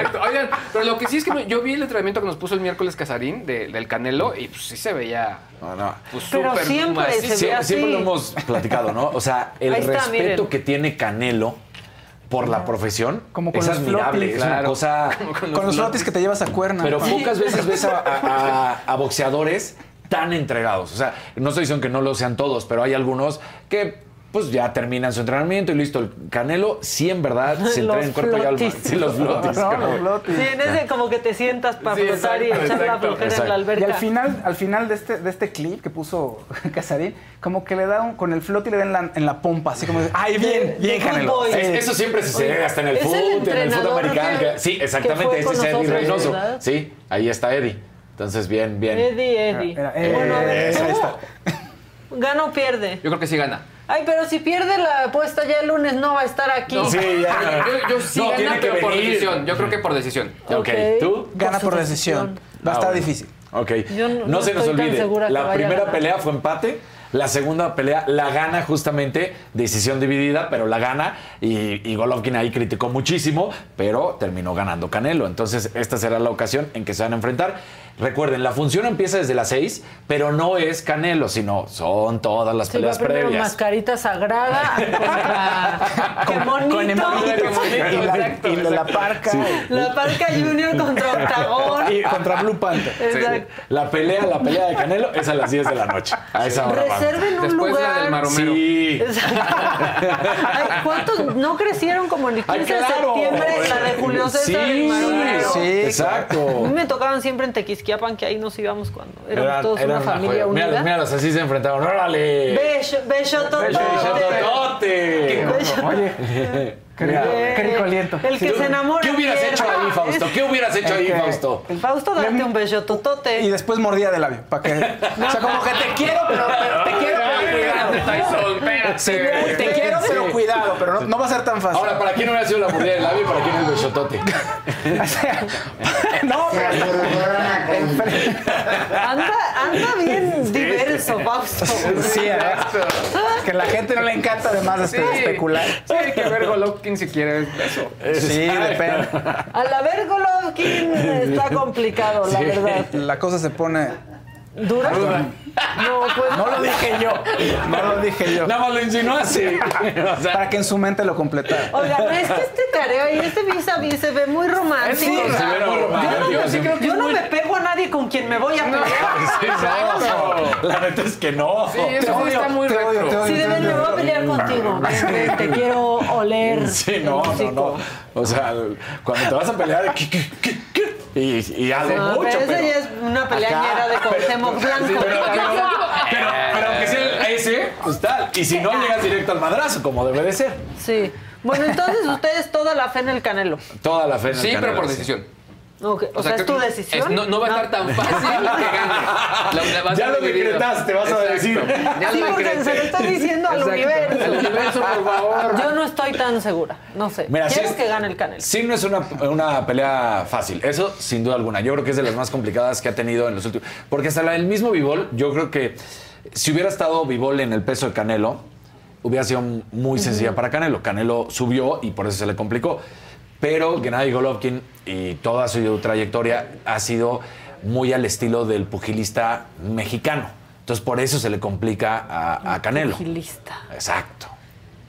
Exacto. Oigan, pero lo que sí es que yo vi el entrenamiento que nos puso el miércoles Casarín de- del Canelo y pues sí se veía No, no. pues, Pero súper siempre macizo. se Sie- ve así. siempre lo hemos platicado, ¿no? O sea, el está, respeto miren. que tiene Canelo por la profesión Como con es los admirable. flotis. Es una cosa... Con los flotis que te llevas a cuerna. Pero ¿no? pocas veces ves a, a- a- a boxeadores tan entregados. O sea, no estoy diciendo que no lo sean todos, pero hay algunos que pues ya terminan su entrenamiento y listo. El Canelo sí en verdad se Los entrega en cuerpo y alma. Sí, los flotis. No, como- los flotis. Sí, en ese como que te sientas para Sí, flotar y exacto, echar la exacto, flojera en exacto. la Y alberca. al final, al final de este, de este clip que puso Casarín, como que le da un, con el floti le da en la, en la pompa, así como de, ¡ay, bien, bien, Canelo! Es- eso siempre sucede hasta en el ¿Es el fútbol, en el fútbol americano. que- sí, exactamente. con es Eddie Reynoso. ¿verdad? Sí, ahí está Eddie. Entonces, bien, bien. Eddie, Eddie. Era- era- bueno, a ver, está. ¿Gana o pierde? Yo creo que sí gana. Ay, pero si pierde la apuesta ya el lunes no va a estar aquí. Sí, ya. Yo, yo sí No, gana, tiene que pero por venir. decisión. Yo creo que por decisión. Ok, ¿tú? Gana por decisión. Va a Ah, estar bueno. difícil. Ok. Yo no- no, no se nos olvide. La primera pelea fue empate. La segunda pelea la gana justamente decisión dividida, pero la gana. Y, y Golovkin ahí criticó muchísimo, pero terminó ganando Canelo. Entonces, esta será la ocasión en que se van a enfrentar. Recuerden, la función empieza desde las 6, pero no es Canelo, sino son todas las Sí, va peleas primero previas. mascarita sagrada contra... ¡Qué bonito! Con y la, y la, la parca La Parca Junior contra Octagón. y contra Blue Panther. Exacto. La pelea, la pelea de Canelo es a las 10 de la noche. A esa hora. Reserven un Después lugar. la del Maromero. Sí. Ay, ¿Cuántos no crecieron como en el 15 Ay, de claro. septiembre la de Julio César Sí, y Maromero? sí, A exacto. mí me tocaban siempre en Tequisquiapan, que ahí nos íbamos cuando éramos Eran- todos eran una familia joya. unida. Míralos, míralos, así se enfrentaron. ¡Órale! Beso, beso, totote. ¡Totote! Oye, qué rico, qué rico aliento. El que se enamora. ¿Qué hubieras hecho ahí, Fausto? ¿Qué hubieras hecho ahí. Fausto? Fausto, date un beso totote. Y después mordía de labio. Para que. O sea, como que te quiero, pero, pero- te quiero, cuidado. Tyson, espérate. Sí, te quiero, pero cuidado. Pero no, no va a ser tan fácil. Ahora, ¿para quién hubiera sido la mordida del labio y para quién el besotote? O sea, no, Anda, anda bien diverso, Fausto. Sí, ¿eh? que a la gente no le encanta además este, Sí. especular. Sí, hay que ver Golovkin si quiere eso. Sí, depende. Al haber Golovkin está complicado, la verdad. La cosa se pone ¿Dura? No, pues No lo dije yo. No lo dije yo. Nada más lo insinuaste. O sea, Para que en su mente lo completara. Oiga, no, es que este careo y este vis a vis se ve muy romántico. Sí, se ve romántico, yo no, sí. me, yo no me pego a nadie con quien me voy a pelear. Exacto. La neta es que no. Sí, eso sí está muy te odio, te odio. Sí, de ver, me voy a pelear contigo. Ven, te quiero oler. Sí, no, no, no. O sea, cuando te vas a pelear, ¿qué, qué, qué, qué? y, y hace No, mucho. pero esa ya es una peleañera de Cuauhtémoc Blanco. Pero, pero, pero, aunque sea ese, pues tal. Y si no, llegas directo al madrazo, como debe de ser. Sí. Bueno, entonces ustedes toda la fe en el Canelo. Toda la fe en el Sí, pero Canelo, por sí. decisión. Ok, O, sea, es tu decisión. es- no, no va a estar tan fácil que gane. La- la vas Ya lo decretaste, vas a decir. Ya Sí, porque se lo estoy diciendo al Exacto. universo. Al universo, por favor. Yo no estoy tan segura. No sé. Mira, Quiero es- que gane el Canelo. Sí, no es una, una pelea fácil. Eso, sin duda alguna. Yo creo que es de las más complicadas que ha tenido en los últimos. Porque hasta la- el mismo Vivol, yo creo que si hubiera estado Vivol en el peso de Canelo, hubiera sido muy sencilla para Canelo. Canelo subió y por eso se le complicó. Pero Gennady Golovkin y toda su trayectoria ha sido muy al estilo del pugilista mexicano. Entonces, por eso se le complica a, a Canelo. Pugilista. Exacto.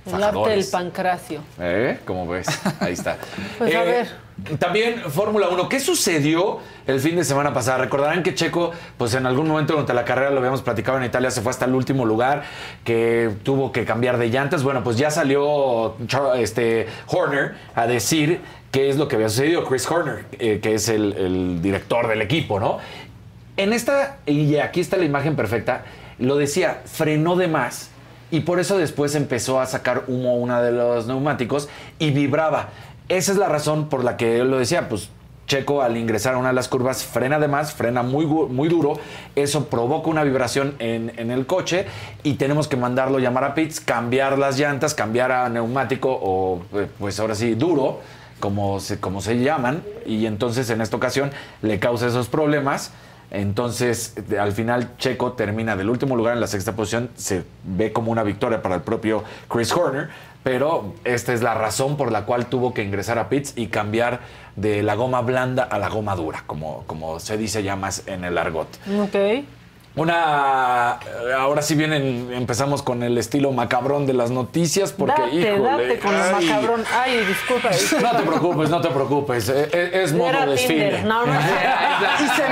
El arte del pancracio. ¿Eh? ¿Cómo ves? Ahí está. Pues, a Eh, ver. También Fórmula 1. ¿Qué sucedió el fin de semana pasado? Recordarán que Checo, pues en algún momento durante la carrera, lo habíamos platicado en Italia, se fue hasta el último lugar, que tuvo que cambiar de llantas. Bueno, pues ya salió este, Horner a decir qué es lo que había sucedido. Chris Horner, eh, que es el, el director del equipo, ¿no? En esta, y aquí está la imagen perfecta, lo decía, frenó de más y por eso después empezó a sacar humo una de los neumáticos y vibraba. Esa es la razón por la que él lo decía, pues Checo al ingresar a una de las curvas frena de más, frena muy, muy duro, eso provoca una vibración en, en el coche y tenemos que mandarlo llamar a pits, cambiar las llantas, cambiar a neumático o eh, pues ahora sí duro, como se, se llaman, y entonces en esta ocasión le causa esos problemas. Entonces, al final, Checo termina del último lugar en la sexta posición. Se ve como una victoria para el propio Chris Horner, pero esta es la razón por la cual tuvo que ingresar a pits y cambiar de la goma blanda a la goma dura, como, como se dice ya más en el argot. Ok. Una. Ahora sí vienen, empezamos con el estilo macabrón de las noticias, porque date, híjole. date con el ay, macabrón. Ay, disculpa. No te preocupes, no te preocupes. eh, eh, Es, modo Era desfile. Tinder. No, no es cierto. Hice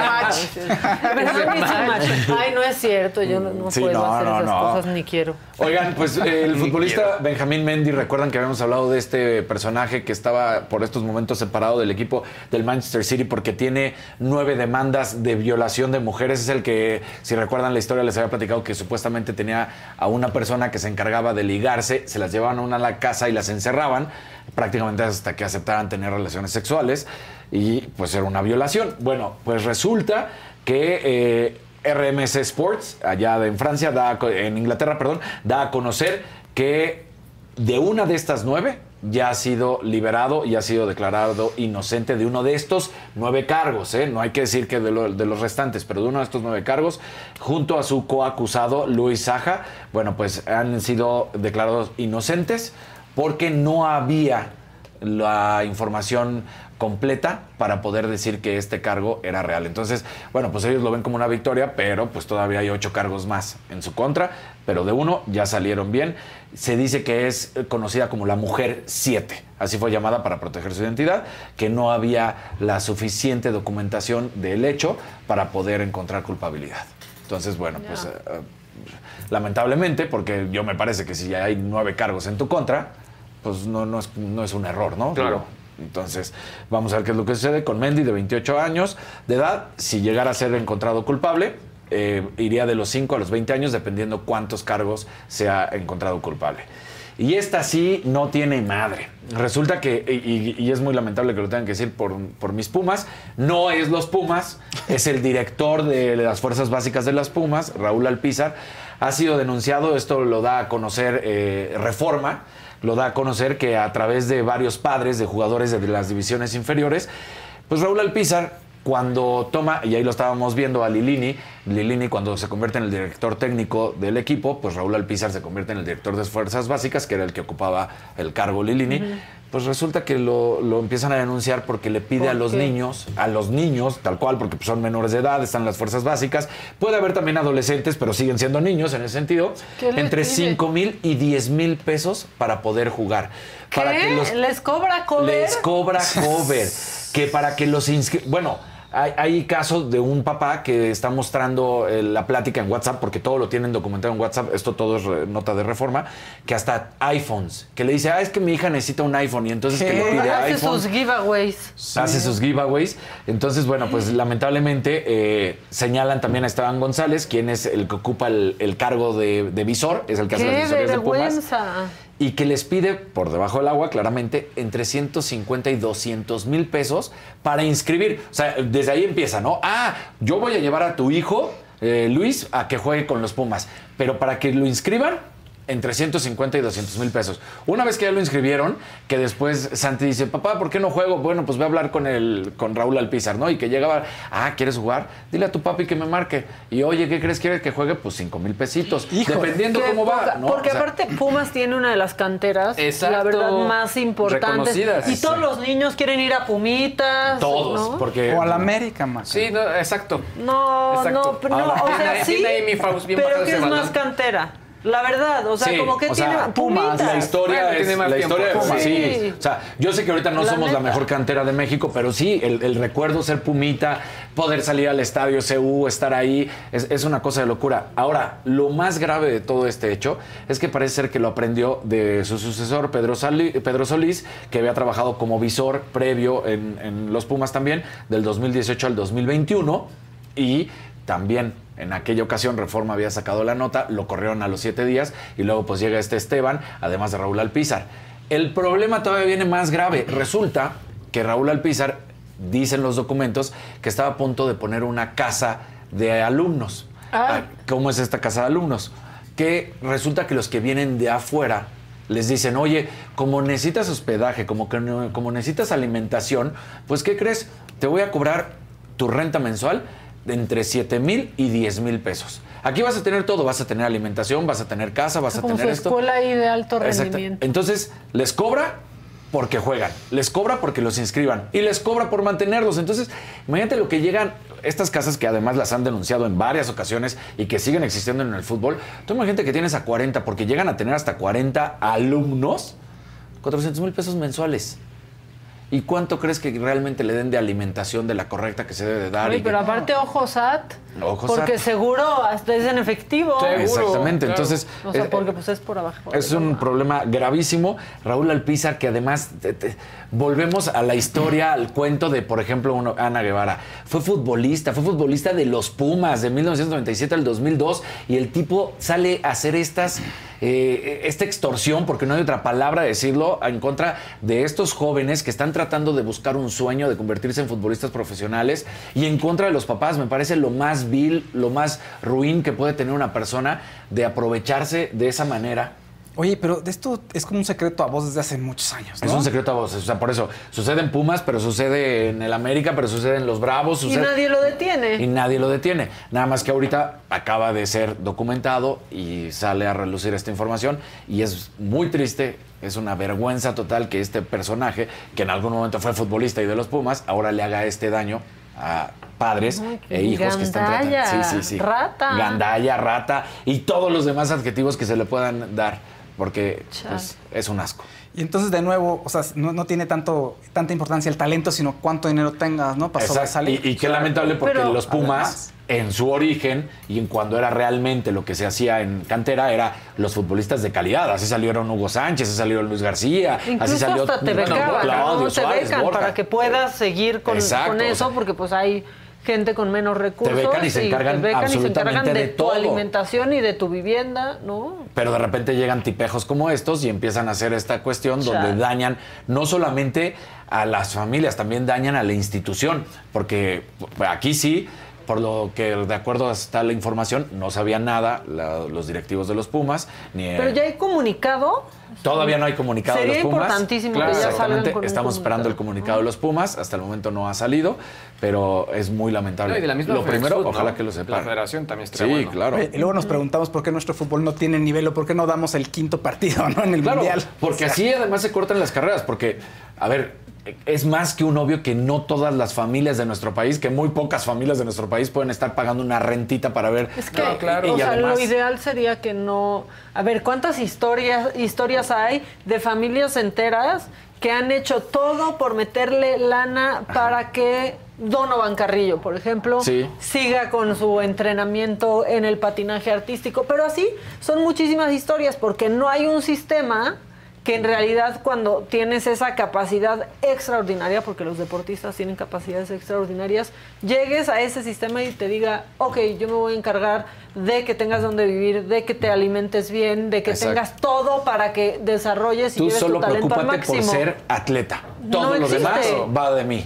match. Ay, no es cierto. Yo no, no Sí, puedo no, hacer no, esas no. cosas ni quiero. Oigan, pues eh, el futbolista Benjamín Mendy, recuerdan que habíamos hablado de este personaje que estaba por estos momentos separado del equipo del Manchester City porque tiene nueve demandas de violación de mujeres. Es el que, si recuerdan la historia, les había platicado que supuestamente tenía a una persona que se encargaba de ligarse, se las llevaban a una a la casa y las encerraban prácticamente hasta que aceptaran tener relaciones sexuales y pues era una violación. Bueno, pues resulta que... eh, RMC Sports, allá en Francia, en Inglaterra, perdón, da a conocer que de una de estas nueve ya ha sido liberado y ha sido declarado inocente de uno de estos nueve cargos. ¿eh? No hay que decir que de, de los restantes, pero de uno de estos nueve cargos, junto a su coacusado Luis Saja, bueno, pues han sido declarados inocentes porque no había la información completa para poder decir que este cargo era real. Entonces, bueno, pues ellos lo ven como una victoria, pero pues todavía hay ocho cargos más en su contra, pero de uno ya salieron bien. Se dice que es eh, conocida como la mujer 7, así fue llamada para proteger su identidad, que no había la suficiente documentación del hecho para poder encontrar culpabilidad. Entonces, bueno, pues eh, eh, lamentablemente, porque yo me parece que si ya hay nueve cargos en tu contra, pues no, no, es, no es un error, ¿no? Claro. Entonces, vamos a ver qué es lo que sucede con Mendy, de 28 años de edad. Si llegara a ser encontrado culpable, eh, iría de los 5 a los 20 años, dependiendo cuántos cargos se ha encontrado culpable. Y esta sí no tiene madre. Resulta que, y, es muy lamentable que lo tengan que decir por, por mis Pumas, no es los Pumas, es el director de las Fuerzas Básicas de las Pumas, Raúl Alpizar. Ha sido denunciado, esto lo da a conocer eh, Reforma, lo da a conocer que a través de varios padres de jugadores de las divisiones inferiores, pues Raúl Alpizar, cuando toma, y ahí lo estábamos viendo a Lilini, Lilini cuando se convierte en el director técnico del equipo, pues Raúl Alpizar se convierte en el director de fuerzas básicas, que era el que ocupaba el cargo Lilini. Pues resulta que lo, lo empiezan a denunciar porque le pide ¿Por a los qué? niños, a los niños, tal cual, porque son menores de edad, están las fuerzas básicas. Puede haber también adolescentes, pero siguen siendo niños en ese sentido. ¿Qué les Entre pide? 5 mil y 10 mil pesos para poder jugar. ¿Qué? Para que los ¿Les cobra cover? les cobra cover. que para que los inscri- Bueno, hay, hay casos de un papá que está mostrando eh, la plática en WhatsApp, porque todo lo tienen documentado en WhatsApp, esto todo es re- nota de reforma, que hasta iPhones, que le dice, ah, es que mi hija necesita un iPhone, y entonces que le pide Hace iPhone. sus giveaways. Hace sus giveaways. Entonces, bueno, pues lamentablemente eh, señalan también a Esteban González, quien es el que ocupa el, el cargo de, de visor, es el que hace las ¡Qué visorías de Pumas! Y que les pide, por debajo del agua, claramente, entre 150 y 200 mil pesos para inscribir. O sea, desde ahí empieza, ¿no? Ah, yo voy a llevar a tu hijo, eh, Luis, a que juegue con los Pumas, pero para que lo inscriban, entre 150 y 200 mil pesos. Una vez que ya lo inscribieron, que después Santi dice, papá, ¿por qué no juego? Bueno, pues voy a hablar con el, con Raúl Alpizar, ¿no? Y que llegaba, ah, ¿quieres jugar? Dile a tu papi que me marque. Y oye, ¿qué crees? ¿Quieres que juegue? Pues 5 mil pesitos. Híjole. Dependiendo cómo va, ¿no? Porque O sea, aparte Pumas tiene una de las canteras, Exacto. la verdad, más importantes. Reconocidas. Y todos los niños quieren ir a Pumitas. todos, ¿no? porque... O a la América, Maca. Sí, no, exacto. No, Exacto. no, no, o sea, tiene- sí. tiene ahí mi Faust bien pero que es más cantera. La verdad, o sea, Sí, como que o tiene sea, Pumas, Pumitas. La historia Bueno, es tiene más la tiempo. historia Sí. sí. O sea, yo sé que ahorita no La somos la mejor cantera de México, pero sí, el, el recuerdo ser Pumita, poder salir al estadio CU, estar ahí, es, es una cosa de locura. Ahora, lo más grave de todo este hecho es que parece ser que lo aprendió de su sucesor, Pedro, Sali- Pedro Solís, que había trabajado como visor previo en, en los Pumas también, del 2018 al 2021, y también en aquella ocasión Reforma había sacado la nota, lo corrieron a los siete días y luego pues llega este Esteban, además de Raúl Alpizar. El problema todavía viene más grave. Resulta que Raúl Alpizar, dicen los documentos, que estaba a punto de poner una casa de alumnos. Ah. ¿Cómo es esta casa de alumnos? Que resulta que los que vienen de afuera les dicen, oye, como necesitas hospedaje, como, que como necesitas alimentación, pues ¿qué crees? Te voy a cobrar tu renta mensual de entre 7 mil y 10 mil pesos. Aquí vas a tener todo, vas a tener alimentación, vas a tener casa, vas a Como tener su esto. escuela ahí de alto Exacto. rendimiento. Entonces, les cobra porque juegan, les cobra porque los inscriban y les cobra por mantenerlos. Entonces, imagínate lo que llegan estas casas que además las han denunciado en varias ocasiones y que siguen existiendo en el fútbol. Tú imagínate que tienes a 40 porque llegan a tener hasta 40 alumnos, 400 mil pesos mensuales. ¿Y cuánto crees que realmente le den de alimentación de la correcta que se debe de dar? Oye, pero que- aparte, ojo SAT. Porque seguro hasta es en efectivo. Seguro. Exactamente, Claro. entonces... O sea, eh, porque pues es por abajo. es un problema gravísimo. Raúl Alpizar, que además te- te- volvemos a la historia, al cuento de, por ejemplo, uno- Ana Guevara. Fue futbolista, fue futbolista de los Pumas de 1997 al 2002 y el tipo sale a hacer estas, eh, esta extorsión, porque no hay otra palabra de decirlo, en contra de estos jóvenes que están tratando de buscar un sueño de convertirse en futbolistas profesionales y en contra de los papás. Me parece lo más vil, lo más ruin que puede tener una persona de aprovecharse de esa manera. Oye, pero de esto es como un secreto a voz desde hace muchos años, ¿no? Es un secreto a voces. O sea, por eso sucede en Pumas, pero sucede en el América, pero sucede en los Bravos. Y Sucede... nadie lo detiene. Y nadie lo detiene. Nada más que ahorita acaba de ser documentado y sale a relucir esta información. Y es muy triste, es una vergüenza total que este personaje, que en algún momento fue futbolista y de los Pumas, ahora le haga este daño a padres Ay, e hijos que están tratando. Sí, sí, sí. rata. Gandalla, rata y todos los demás adjetivos que se le puedan dar. Porque pues, es un asco. Y entonces, de nuevo, o sea, no, no tiene tanto, tanta importancia el talento, sino cuánto dinero tengas, ¿no? Para Exacto. sobresalir. Y, y qué lamentable porque Pero, los Pumas, además- en su origen y en cuando era realmente lo que se hacía en cantera, era los futbolistas de calidad. Así salieron Hugo Sánchez, así salió Luis García, Incluso así salió hasta te bueno, becaban, Claudio ¿no? Te becan Borja. para que puedas seguir con, Exacto, con o eso, sea, porque pues hay gente con menos recursos. becan y se encargan te becan y se absolutamente encargan de, de tu todo. alimentación y de tu vivienda, ¿no? Pero de repente llegan tipejos como estos y empiezan a hacer esta cuestión donde dañan no solamente a las familias, también dañan a la institución. Porque aquí sí, por lo que de acuerdo hasta la información no sabían nada la- los directivos de los Pumas ni Pero eh, ya hay comunicado. Todavía no hay comunicado Sería de los Pumas. importantísimo que ya Exactamente, con estamos esperando el comunicado de los Pumas. Hasta el momento no ha salido, pero es muy lamentable. No, y de la misma Lo primero, ojalá ¿no? que lo La sepan. federación también estaría Sí, bueno. claro. Y luego nos preguntamos por qué nuestro fútbol no tiene nivel o por qué no damos el quinto partido ¿no? en el Claro, mundial. porque así además se cortan las carreras, porque, a ver, es más que un obvio que no todas las familias de nuestro país, que muy pocas familias de nuestro país pueden estar pagando una rentita para ver. Es que, No, claro. o y sea, además, lo ideal sería que no. A ver, ¿cuántas historias, historias hay de familias enteras que han hecho todo por meterle lana para que Donovan Carrillo, por ejemplo, Sí. siga con su entrenamiento en el patinaje artístico? Pero así son muchísimas historias porque no hay un sistema que en realidad cuando tienes esa capacidad extraordinaria, porque los deportistas tienen capacidades extraordinarias, llegues a ese sistema y te diga, ok, yo me voy a encargar de que tengas donde vivir, de que te alimentes bien, de que Exacto. tengas todo para que desarrolles y tú lleves solo tu talento al preocúpate por máximo. ser atleta. No Todo lo existe. demás va de mí.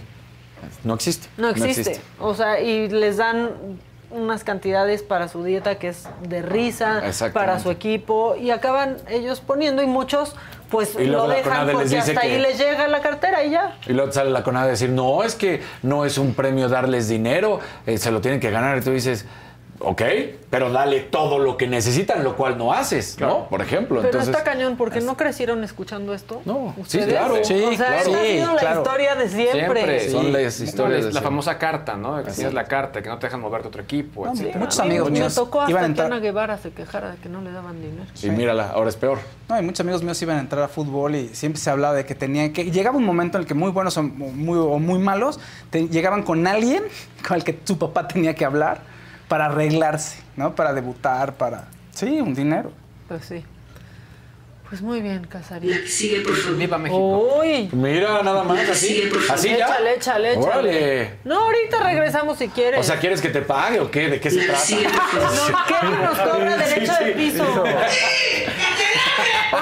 No existe. No existe. O sea, y les dan unas cantidades para su dieta que es de risa, para su equipo, y acaban ellos poniendo, y muchos pues Y lo dejan les porque dice hasta ahí les llega la cartera y ya. Y luego sale la CONADE a decir, no, es que no es un premio darles dinero, eh, se lo tienen que ganar. Y tú dices, ok, pero dale todo lo que necesitan, lo cual no haces, ¿no? Por ejemplo. Pero Entonces, está cañón, porque no crecieron escuchando esto. No, sí, claro. Sí, o sea, claro. ha sido la claro. historia de siempre. Siempre. son las No, historias. es de la siempre. famosa carta, ¿no? Que tienes la carta, que no te dejan moverte a otro equipo, No, etcétera. muchos amigos me míos tocó hasta iban a que entrar- Ana Guevara se quejara de que no le daban dinero. Y mírala, ahora es peor. No, y muchos amigos míos iban a entrar a fútbol y siempre se hablaba de que tenían que... Llegaba un momento en el que muy buenos o muy, o muy malos te- llegaban con alguien con el que su papá tenía que hablar para arreglarse, ¿no? Para debutar, para... Sí, un dinero. Pues sí. Pues muy bien, Casarín. Viva México. Uy. Mira, nada más, así. Así ya. Échale, échale, échale. Órale. No, ahorita regresamos si quieres. O sea, ¿quieres que te pague o qué? ¿De qué se trata? no, Kevin nos cobra derecho del piso.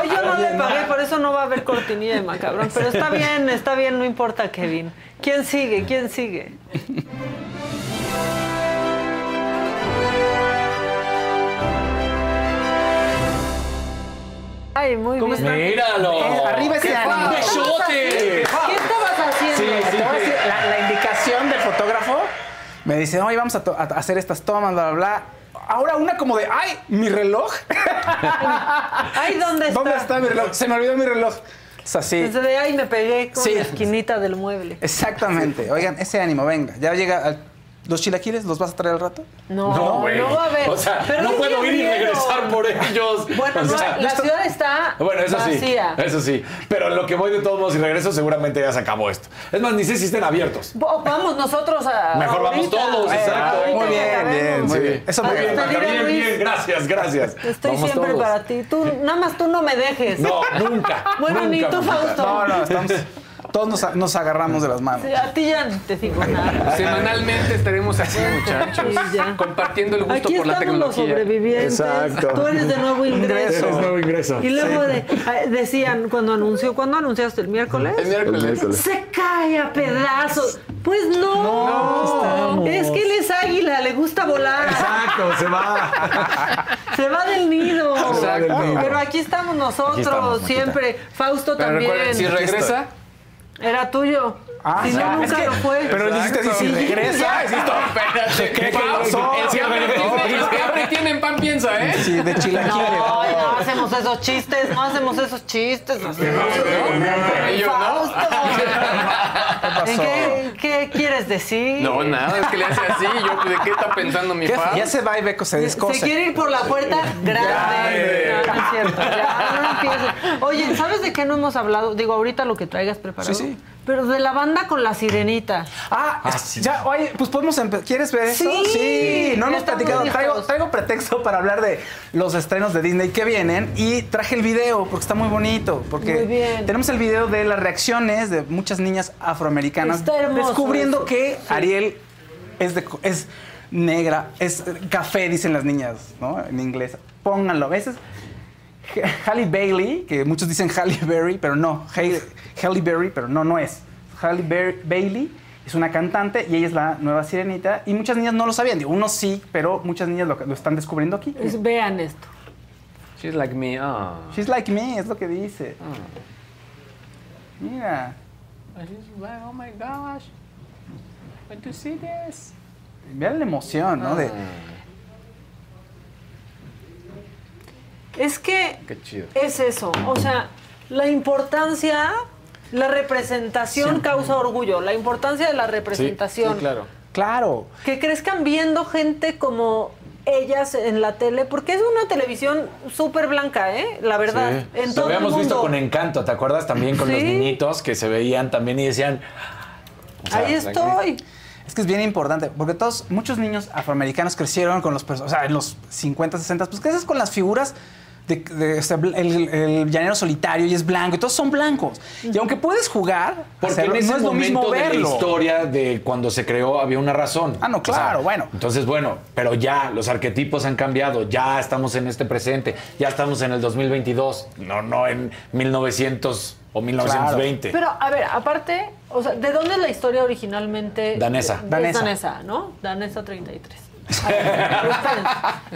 Hoy yo no le pagué, por eso no va a haber cortinilla de macabrón. Pero está bien, está bien, no importa, Kevin. ¿Quién sigue? ¿Quién sigue? Ay, muy bien. Míralo. Eh, arriba ese ¡Qué ánimo. besote! ¿Qué estabas haciendo? La, la indicación del fotógrafo me dice, oye, vamos a, hacer estas tomas, bla, bla, bla. Ahora una como de, ay, mi reloj. Ay, ¿dónde está? ¿Dónde está mi reloj? Se me olvidó mi reloj. Es así. Desde de ay, me pegué con Sí. la esquinita del mueble. Exactamente. Oigan, ese ánimo, venga. Ya llega al- los chilaquiles, ¿los vas a traer al rato? No, no, güey. va a haber. O sea, Pero no puedo ir y regresar por ellos. Bueno, O no, sea, la ciudad está Bueno, eso vacía. sí, eso sí. Pero en lo que voy de todos modos y regreso, seguramente ya se acabó esto. Es más, ni sé si estén abiertos. Vamos nosotros a. Mejor vamos todos, Eh, exacto. ahorita Muy bien, bien, muy Sí. bien. Eso despedir bien. a bien, bien, gracias, gracias. Estoy Vamos siempre todos. para ti. Tú, nada más tú no me dejes. No, nunca. Bueno, ni nunca, tú, nunca. Fausto. No, no, estamos. Todos nos, nos agarramos de las manos. Sí, A ti ya te digo nada. Semanalmente estaremos así, muchachos, Sí, compartiendo el gusto Aquí por la estamos los tecnología. sobrevivientes. Exacto. Tú eres de nuevo ingreso. Eres nuevo ingreso. Y luego de- eh, decían, cuando anunció, ¿cuándo anunciaste? ¿El miércoles? El miércoles. Se cae a pedazos. Pues no. es que él es águila, le gusta volar. Exacto, se va. Se va del nido. Exacto. Pero aquí estamos nosotros, Aquí estamos, Maquita. siempre. Fausto Pero también. recuerden, si regresa, Era tuyo. Ah, si no, nunca Es que- lo fue. Pero dijiste así, si Sí, regresa. espérate, ¿Qué pasó? pasó? El que abre tiene- el que abre tiene en pan piensa, ¿eh? Sí, de chilaquiles. No, no hacemos esos chistes, no hacemos esos chistes. ¿no? ¿En qué, qué quieres decir? No, nada, es que le hace así. Yo, ¿de qué está pensando mi papá? Ya se va y Beco se Se descoce. quiere ir por la puerta grande. No, no es cierto. Ya, no empieces. Oye, ¿sabes de qué no hemos hablado? Digo, ahorita lo que traigas preparado. Sí, sí. Pero de la banda con la sirenita. Ah, es- ya, oye, pues podemos empezar. ¿Quieres ver eso? Sí, no hemos platicado. Traigo, traigo pretexto para hablar de los estrenos de Disney que vienen y traje el video porque está muy bonito. Porque Muy bien. tenemos el video de las reacciones de muchas niñas afroamericanas Está hermoso descubriendo eso. que Ariel es, de, co- es negra, es café, dicen las niñas, ¿no? En inglés. Pónganlo. A veces. Halle Bailey, que muchos dicen Halle Berry, pero no. Halle, Halle Berry, pero no, no es. Halle Ber- Bailey Es una cantante y ella es la nueva sirenita. Y muchas niñas no lo sabían. Digo, unos sí, pero muchas niñas lo, lo están descubriendo aquí. Es- vean esto. She's like me. ah. She's like me, es lo que dice. Mira. Oh my gosh. Want to see this? Vean la emoción, ¿no? De, Es que Qué chido. es eso. O sea, la importancia, la representación causa orgullo. La importancia de la representación. claro. claro. Que crezcan viendo gente como ellas en la tele, porque es una televisión súper blanca, ¿eh? La verdad. Sí. En Lo todo el habíamos visto mundo. con Encanto, ¿te acuerdas? También con los niñitos que se veían también y decían... o sea, Ahí estoy. Es que es bien importante, porque todos, muchos niños afroamericanos crecieron con los, o sea, en los 50, 60, pues creces con las figuras de, de- bl- el, el llanero solitario y es blanco, y todos son blancos. Y aunque puedes jugar, Porque hacerlo, en ese no es lo mismo de la verlo. historia de cuando se creó había una razón. Ah, no, claro, bueno. Entonces, bueno, pero ya los arquetipos han cambiado, ya estamos en este presente, ya estamos en el 2022, no, no en 1900 o 1920. Pero, a ver, aparte, o sea, ¿de dónde es la historia originalmente? Danesa. Es Danesa. danesa, ¿no? Danesa 33.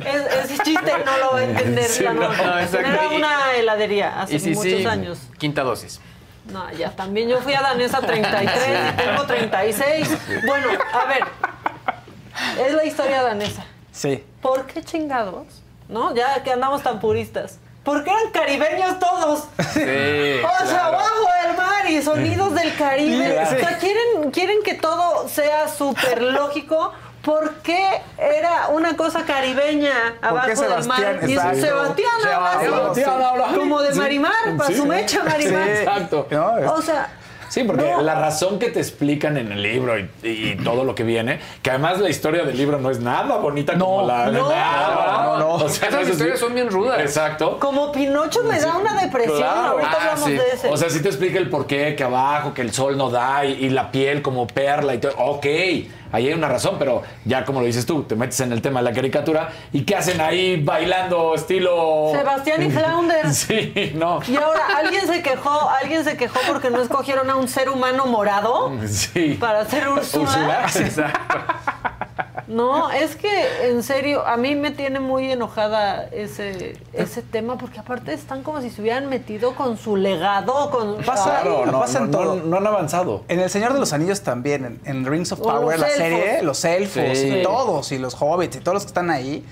Es- ese chiste no lo va a entender Sí, la no. Era una heladería hace sí, muchos sí, años. quinta dosis. No, ya también yo fui a Danesa 33 y tengo 36. Bueno, a ver. Es la historia danesa. Sí. ¿Por qué chingados? ¿No? Ya que andamos tan puristas. ¿Por qué eran caribeños todos? Sí. O sea, abajo del mar y sonidos del Caribe. Sí. O sea, quieren, quieren que todo sea súper lógico. ¿Por qué era una cosa caribeña abajo del Sebastián? mar? Y Exacto. Sebastián habla así, Sebastián habla así. como de Sí. Marimar, para Sí. su mecha Marimar. Exacto. No, es- O sea, Sí, porque No. la razón que te explican en el libro y, y todo lo que viene, que además la historia del libro no es nada bonita como la no, nada, no, no. O sea, Esas no es historias son bien rudas. Exacto. como Pinocho me da una depresión. Claro. Ahorita Ah, hablamos sí. de ese. O sea, sí te explica el por qué, que abajo, que el sol no da y, y la piel como perla y todo. Ok, ahí hay una razón, pero ya como lo dices tú, te metes en el tema de la caricatura y ¿qué hacen ahí bailando estilo... Sebastián y Flounder. Sí, no. Y ahora alguien se quejó, alguien se quejó porque no escogieron a un ser humano morado Sí. para ser Úrsula. Úrsula. Exacto. No, es que en serio, a mí me tiene muy enojada ese, ese tema porque aparte están como si se hubieran metido con su legado, con Pasa- Claro, no, pasa en no, todo. no, no han avanzado. En El Señor de los Anillos también, en, en Rings of Power, los la elfos. serie, los elfos Sí. y todos, y los hobbits y todos los que están ahí,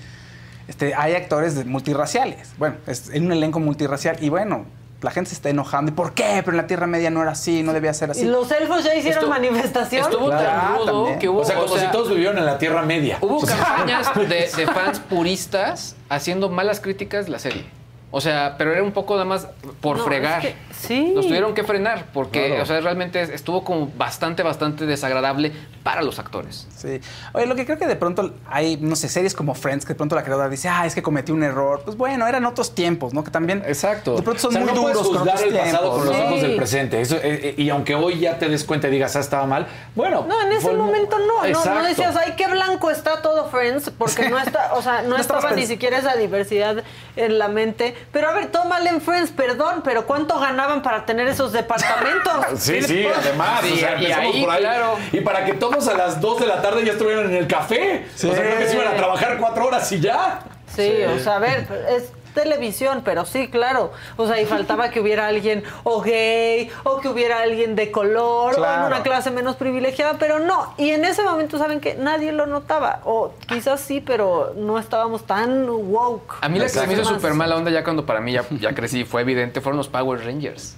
este, hay actores de- multirraciales. Bueno, es en un elenco multirracial. Y bueno, la gente se está enojando. ¿Y por qué? Pero en la Tierra Media no era así, no debía ser así. Y los elfos ya hicieron Estu- manifestación. Estuvo Claro, tan rudo que hubo. O sea, como o sea, si todos vivieron en la Tierra Media. Hubo O sea, campañas de, de fans puristas haciendo malas críticas de la serie. O sea, pero era un poco nada más por No, fregar. es que- sí. Los tuvieron que frenar porque, Claro. o sea, realmente estuvo como bastante, bastante desagradable para los actores. Sí. Oye, lo que creo que de pronto hay, no sé, series como Friends, que de pronto la creadora dice, ah, es que cometí un error. Pues bueno, eran otros tiempos, ¿no? Que también. Exacto. De pronto son O sea, muy no puedes duros con juzgar otros el pasado con los ¿no? ojos del presente. Eso, eh, eh, y aunque hoy ya te des cuenta y digas, ah, estaba mal, bueno. No, en ese fue- momento no, no, Exacto. no decías, ay, qué blanco está todo Friends, porque no está, o sea, no, No estaba ni siquiera esa diversidad en la mente. Pero a ver, mal en Friends, perdón, pero ¿cuánto ganaban para tener esos departamentos? Sí, sí, además. Sí, o sea, y empezamos ahí, por ahí. claro. Y para que todos a las 2 de la tarde ya estuvieran en el café. O sea, creo que se iban a trabajar cuatro horas y ya. Sí, o sea, a ver, es televisión, pero sí, claro. O sea, y faltaba que hubiera alguien o gay, o que hubiera alguien de color, o en una clase menos privilegiada, pero no. Y en ese momento, ¿saben que Nadie lo notaba. O quizás sí, pero no estábamos tan woke. A mí la que se me hizo súper mala onda ya cuando para mí ya, ya crecí fue evidente fueron los Power Rangers.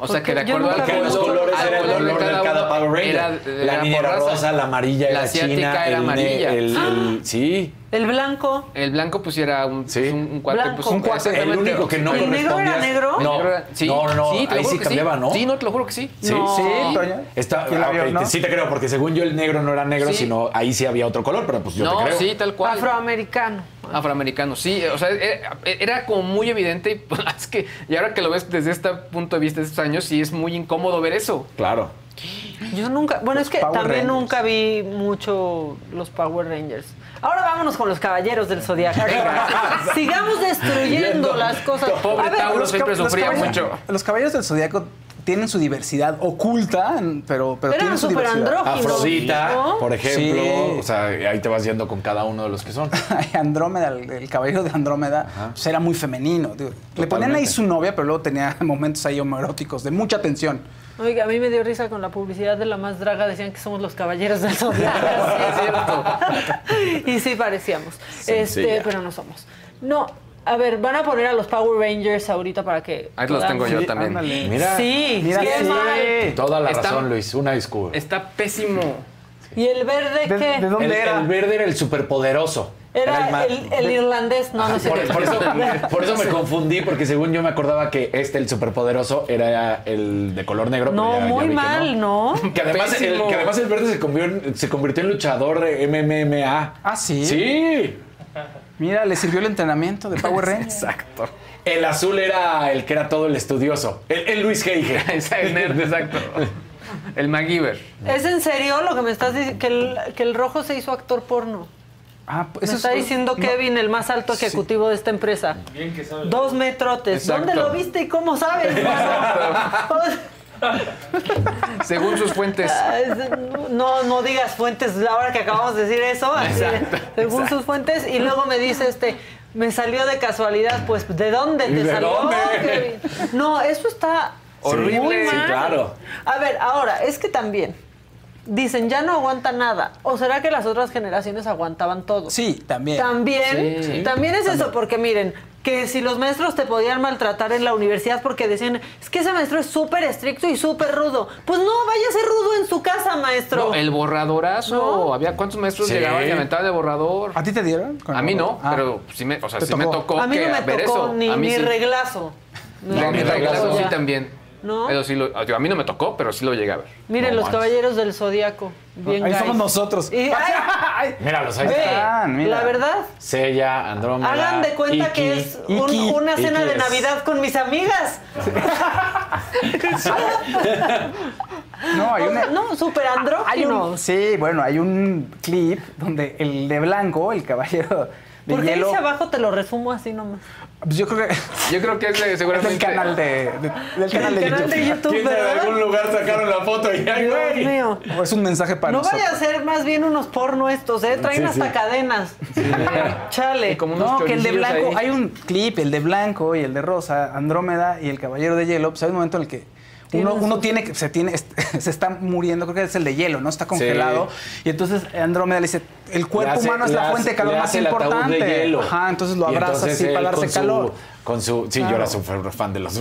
O sea, que de acuerdo al Que los colores era el color de cada uno Power Ranger. era de la niña era rosa, la amarilla La era asiática china. era el amarilla. el- el- sí. El blanco. El blanco pues era un, Sí. un, un cuate, Blanco. pues, Un cuate, El único que no ¿El negro era negro? No, El negro era- sí. no, no, no. Sí, ahí sí cambiaba, ¿no? Sí, no, te lo juro que sí. Sí, No. Sí. Está, ¿Quién la ah, vio, ok, no? Sí te creo, porque según yo el negro no era negro, Sí. sino ahí sí había otro color, pero pues yo no, te creo. sí, tal cual. Afroamericano. Afroamericano, sí, o sea, era, era como muy evidente y pues, es que, y ahora que lo ves desde este punto de vista de estos años, sí es muy incómodo ver eso. Claro. Yo nunca, bueno, es que Power también Rangers. nunca vi mucho los Power Rangers. Ahora vámonos con los caballeros del Zodiaco. Sigamos destruyendo las cosas. Pobre Tauro Los siempre sufría caballeros- mucho. Los caballeros del Zodíaco tienen su diversidad oculta, pero, pero Eran tienen su súper diversidad. Afrodita, ¿no? por ejemplo. Sí. O sea, ahí te vas yendo con cada uno de los que son. Andrómeda, el, el caballero de Andrómeda, pues era muy femenino. le ponían ahí su novia, pero luego tenía momentos ahí homoeróticos de mucha tensión. Oiga, a mí me dio risa con la publicidad de la más draga, decían que somos los caballeros del zodiaco. Sí, es cierto. y sí parecíamos. Este, pero no somos. No, a ver, van a poner a los Power Rangers ahorita para que. Ahí los tengo yo también. ándale. Mira, Sí, Mira, qué sí. mal. toda la Está- razón, Luis. Una disculpa. Está pésimo. ¿Y el verde ¿De, qué? de dónde el, era? el verde era el superpoderoso. Era el, el irlandés, no, no sé. Por, eso, por eso me confundí, porque según yo me acordaba que este, el superpoderoso, era el de color negro. pero No, ya- ya muy vi que mal, ¿no? Que además, el, Pésimo. que además el verde se convirtió, en- se convirtió en luchador de MMA. Ah, ¿sí? Sí. Mira, le sirvió el entrenamiento de Power Rangers. Exacto. El azul era el que era todo el estudioso. El, el Luis Heige. Es el nerd, exacto. El MacGyver. ¿Es en serio lo que me estás diciendo? Que el, que el rojo se hizo actor porno. Ah, pues Me eso está es- diciendo no, Kevin, el más alto ejecutivo de esta empresa. Dos metrotes. Exacto. ¿Dónde lo viste y cómo sabes? Según sus fuentes. no, no digas fuentes ahora que acabamos de decir eso. Exacto, según sus fuentes. Y luego me dice este. Me salió de casualidad, pues ¿de dónde te ¿De salió? dónde? No, eso está Horrible. muy Sí, mal. claro. A ver, ahora, es que también dicen ya no aguanta nada. ¿O será que las otras generaciones aguantaban todo? Sí, también. También, Sí. también es eso, porque miren, que si los maestros te podían maltratar en la universidad porque decían, es que ese maestro es súper estricto y súper rudo. Pues no, vaya a ser rudo en su casa, maestro. No, el borradorazo. ¿No? Había cuántos maestros Sí. llegaban y aventaban de borrador. ¿A ti te dieron? con A mí no, Ah. pero sí me, o sea, sí me tocó. tocó a mí que no me tocó eso. ni, a mí ni sí. reglazo. No, No, mi reglazo tocó sí también. ¿No? Eso sí lo, digo, a mí no me tocó, pero sí lo llegué a ver. Miren, No los manches. caballeros del zodiaco. Bien Ahí guys. somos nosotros. Y, ay, Ay, Míralos, ahí ve, están, mira. la verdad, Sella, Andrómeda. hagan de cuenta Iki. que es un- Iki, una cena Iki de es- Navidad con mis amigas. no, hay una... no, súper Hay un, sí, bueno, hay un clip donde el de blanco, el caballero de ¿Por qué hielo, dice abajo te lo resumo así nomás? pues yo creo que Yo creo que es de- es seguramente. del canal de, de- del canal de El canal YouTube. de YouTube, ¿Quién sabe, de algún lugar sacaron la foto y ay, Dios güey. mío. O es un mensaje para No nosotros. vaya a ser más bien unos porno estos, ¿eh? Traen Sí, hasta sí. cadenas. Chale. Y como unos No, que el de blanco, ahí. hay un clip, el de blanco y el de rosa, Andrómeda y el caballero de hielo, pues hay un momento en el que uno, uno tiene que, se tiene, se está muriendo, creo que es el de hielo, ¿no? Está congelado. Y entonces Andrómeda le dice, el cuerpo hace- humano es la fuente de calor más importante. de hielo. Ajá, entonces lo abraza entonces así para darse con su- calor. con su, sí, yo era súper fan de los.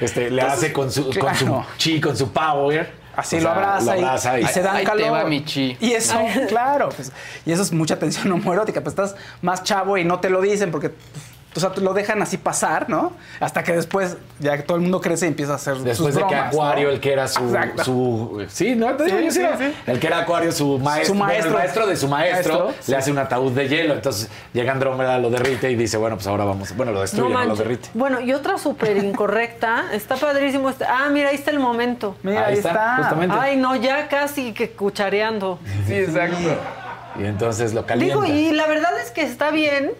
Este, le hace con su, con su chi, con su power. Así O lo abraza, y- lo abraza y, y- se dan Ahí te calor. va mi chi. Y eso, claro, pues, y eso es mucha tensión homoerótica, pues estás más chavo y no te lo dicen porque pues, o sea, lo dejan así pasar, ¿no? Hasta que después ya que todo el mundo crece y empieza a hacer Después sus de que bromas, Acuario, ¿no? el que era su, su sí, no, te digo, Sí, yo sí, el que era Acuario, su maestro, Su bueno, maestro. el maestro de su maestro, Maestro, le hace un ataúd de hielo, entonces llega Andrómeda, lo derrite y dice, bueno, pues ahora vamos, bueno, lo destruye, no, lo manches. derrite. Bueno, y otra súper incorrecta. Está padrísimo. este- Ah, mira, ahí está el momento. Mira, Ahí ahí, está, está. justamente. Ay, no, ya casi que cuchareando. Sí, exacto. Y entonces lo calienta. Digo, y la verdad es que está bien.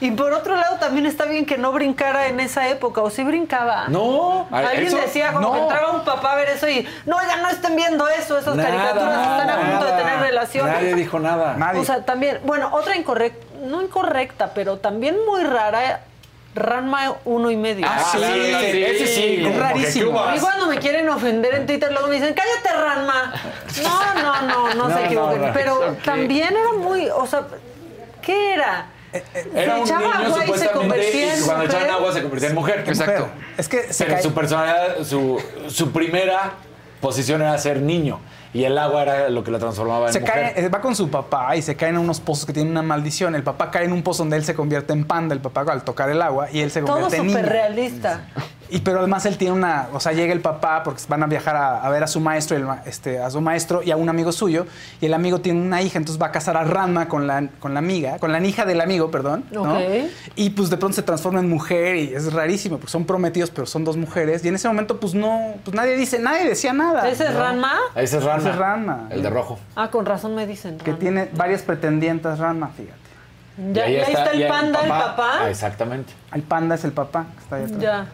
Y por otro lado, también está bien que no brincara en esa época. ¿O sí brincaba? No, Alguien eso- decía como no. que entraba un papá a ver eso y no, oigan, no estén viendo eso, esas Nada, caricaturas están a punto de tener relaciones. Nadie dijo nada. Nadie. O sea, también, bueno, otra incorrecta, no incorrecta, pero también muy rara, Ranma uno y medio. Ah, sí, sí, ese sí, que Rarísimo. Mí cuando me quieren ofender en Twitter, luego me dicen, cállate, Ranma. No, no, no, no, No, se equivoquen. no, pero también era muy, o sea, ¿qué era? Era Se un echaba niño agua y se convertía y en cuando mujer. echaban agua se convertía en mujer. Exacto. Mujer. Es que se Pero cae- su personalidad, su, su primera posición era ser niño y el agua era lo que lo transformaba en se mujer. cae, eh, va con su papá y se cae en unos pozos que tienen una maldición. El papá cae en un pozo donde él se convierte en panda, el papá al tocar el agua, y él se Todo convierte en niño. súper realista. Y pero además él tiene una, o sea, llega el papá porque van a viajar a, a ver a su maestro, y el ma- este, a su maestro y a un amigo suyo, y el amigo tiene una hija, entonces va a casar a Ranma con la, con la amiga, con la hija del amigo, perdón, ¿no? Ok. Y pues de pronto se transforma en mujer y es rarísimo porque son prometidos, pero son dos mujeres y en ese momento pues no, pues nadie dice, nadie decía nada. ¿Ese es ¿no? Ranma? Ese es Ranma. Ese es Ranma. El de rojo. Ah, con razón me dicen. Que tiene varias pretendientes Ranma, fíjate. Ya, Y ya está, el y panda, el papá. Ah, exactamente. El panda es el papá que está ahí atrás. Ya.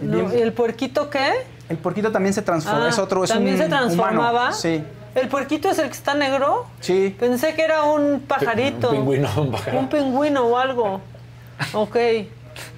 No, ¿Y el puerquito qué? El puerquito también se transforma, Ah, es otro, es ¿También un se transformaba? humano. Sí, ¿El puerquito es el que está negro? sí. Pensé que era un pajarito. Un pingüino, un pajarito. Un pingüino o algo. Ok.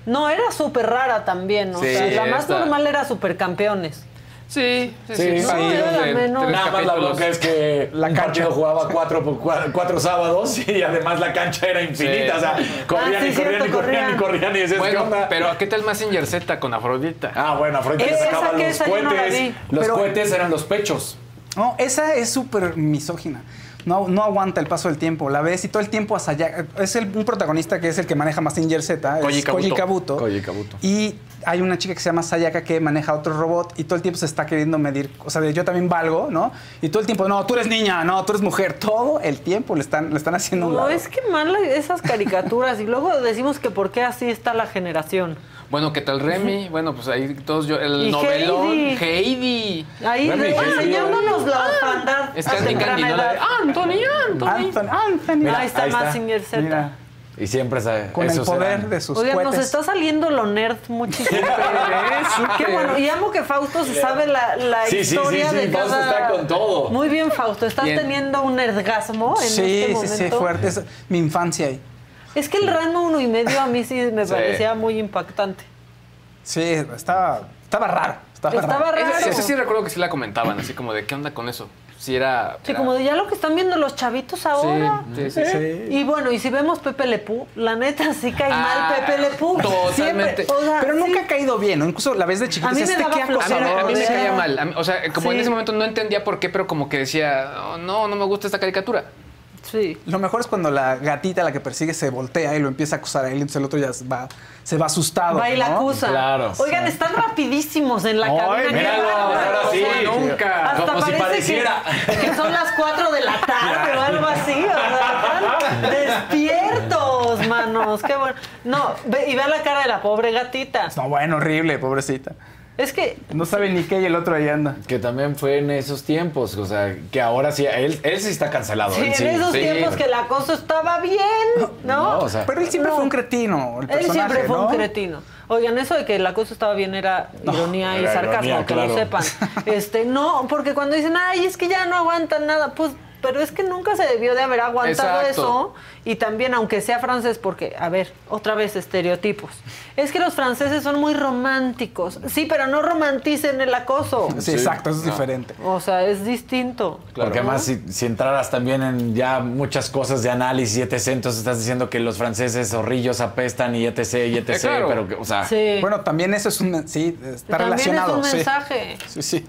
No, era súper rara también. O Sí, sea, la más esta- normal era supercampeones. Sí, sí, Sí, sí. no, era la de menos. tres Nada más la bronca es que La cancha. jugaba cuatro, por cua- cuatro sábados y además la cancha era infinita. Sí. O sea, corrían Ah, sí, y corrían cierto, y corrían y corrían. corrían y decías, ¿qué Bueno, onda? pero ¿qué tal Massinger Z con Afrodita? Ah, bueno, Afrodita sacaban que los no cohetes. Los Pero- cohetes eran los pechos. No, esa es súper misógina. No, no aguanta el paso del tiempo. La ves y todo el tiempo Asayaka. Es el, un protagonista que es el que maneja Mazinger Z. Koji es. Kabuto. Koji Kabuto. Y hay una chica que se llama Sayaka que maneja otro robot y todo el tiempo se está queriendo medir. O sea, de yo también valgo, ¿no? Y todo el tiempo, no, tú eres niña, no, tú eres mujer. Todo el tiempo le están, le están haciendo un No, lado. es que mal esas caricaturas. y luego decimos que por qué así está la generación. Bueno, ¿qué tal Remy? Bueno, pues ahí todos yo. El Y novelón. Heidi. Heidi. Ahí Remy, enseñándonos la orfandad. Es a Candy temprana Candy, ¿no? La de, edad. Anthony, Anthony. Anthony, Anthony. Mira, Ahí está ahí está. Mazinger Z. Mira, Y siempre sa- con el poder eran- de sus Oigan, nos cohetes. está saliendo lo nerd muchísimo. Qué bueno. Y amo que Fausto se sabe la, la Sí, sí, sí, historia sí, de Fausto cada... está con todo. Muy bien, Fausto. Estás Bien. teniendo un nerdgasmo en Sí, este sí, momento. sí, fuerte. Es mi infancia ahí. Es que el Ranma uno y medio a mí sí me Sí. parecía muy impactante. Sí, estaba, estaba raro. Estaba, Estaba raro. raro. Ese, ese sí recuerdo que sí la comentaban, así como de qué onda con eso. Sí, era. Sí, era- como de ya lo que están viendo los chavitos ahora. Sí, sí, sí. Sí. Y bueno, y si vemos Pepe Lepú, la neta sí cae Ah, mal Pepe Lepú. totalmente. O sea, Pero nunca sí. ha caído bien, ¿no? Incluso la vez de chiquito A mí me este daba flojera. A mí, me- a mí me O sea, caía mal. Mí- o sea, como en ese momento no entendía por qué, pero como que decía, "Oh, no, no me gusta esta caricatura. Sí. Lo mejor es cuando la gatita, la que persigue, se voltea y lo empieza a acusar a él, entonces el otro ya se va, se va asustado. Va y la ¿no? acusa. Claro. Oigan, están rapidísimo en la Ay, cabina. míralo, ahora sí. Nunca. Hasta Como si parece pareciera. Que, que son las 4 de la tarde o algo así. O sea, están despiertos, manos. Qué bueno. No, ve- y ve la cara de la pobre gatita. No, bueno, horrible, pobrecita. Es que No sabe ni qué y el otro ahí anda. Que también fue en esos tiempos, o sea, que ahora sí, él, él sí está cancelado. sí, él sí, en esos sí. tiempos que el acoso estaba bien, ¿no? No, o sea, Pero él siempre No. fue un cretino, el Él personaje, siempre fue ¿no? un cretino. Oigan, eso de que el acoso estaba bien era ironía y era sarcasmo, ironía, que claro. lo sepan. Este, no, porque cuando dicen, ay, es que ya no aguantan nada, pues, pero es que nunca se debió de haber aguantado Exacto. eso. Y también, aunque sea francés, porque, a ver, otra vez estereotipos. Es que los franceses son muy románticos. Sí, pero no romanticen el acoso. Sí, Sí. exacto, eso es No. diferente. O sea, es distinto. Porque además si, si entraras también en ya muchas cosas de análisis y etc, entonces estás diciendo que los franceses zorrillos apestan y etc y etc, Eh, claro. pero que, o sea, Sí. Bueno, también eso es un... Sí, está También relacionado. es un sí. mensaje. Sí, sí.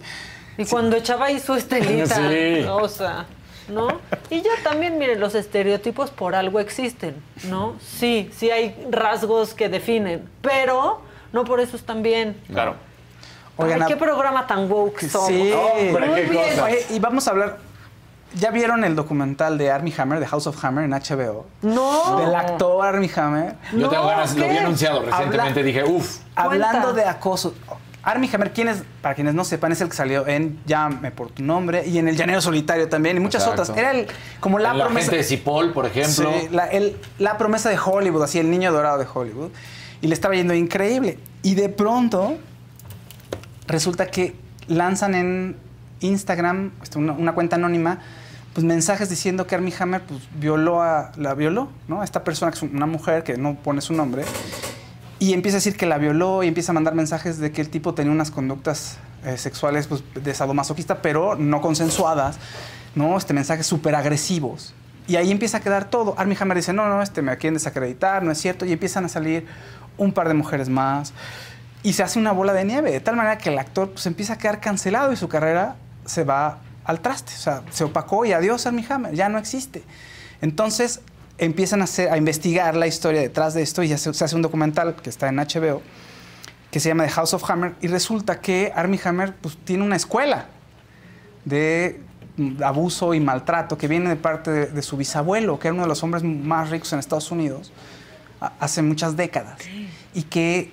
Y cuando echaba ahí su estelita, Sí. o sea, ¿no? Y ya también, miren, los estereotipos por algo existen, ¿no? Sí, sí hay rasgos que definen, pero no por eso están bien. claro. Oigan, qué programa tan woke somos. Sí. Hombre, Muy qué bien. Oye, y vamos a hablar... ¿Ya vieron el documental de Armie Hammer, de House of Hammer en HBO? No. Del actor Armie Hammer. Yo No, tengo ganas, lo vi anunciado recientemente, Habla- dije, uff, Hablando Cuenta. de acoso. Armie Hammer, ¿quién es? Para quienes no sepan, es el que salió en Llame por tu nombre y en El Llanero Solitario también y muchas Exacto. otras. Era el, como la, la, promesa. gente de Cipoll, por ejemplo. Sí, la, el- la promesa de Hollywood, así el niño dorado de Hollywood. Y le estaba yendo increíble. Y de pronto resulta que lanzan en Instagram, este, una, una cuenta anónima, pues mensajes diciendo que Armie Hammer pues, violó a, la violó, ¿no? A esta persona que es una mujer que no pone su nombre. Y empieza a decir que la violó y empieza a mandar mensajes de que el tipo tenía unas conductas eh, sexuales pues, de sadomasoquista, pero no consensuadas, ¿no? Este, mensajes súper agresivos. Y ahí empieza a quedar todo. Armie Hammer dice, no, no, este, me quieren desacreditar, no es cierto. Y empiezan a salir un par de mujeres más. Y se hace una bola de nieve, de tal manera que el actor pues, empieza a quedar cancelado y su carrera se va al traste. O sea, se opacó y adiós Armie Hammer, ya no existe. Entonces empiezan a, hacer- a investigar la historia detrás de esto y ya se, se hace un documental que está en HBO que se llama The House of Hammer y resulta que Armie Hammer pues, tiene una escuela de abuso y maltrato que viene de parte de, de su bisabuelo, que era uno de los hombres más ricos en Estados Unidos hace muchas décadas. Y que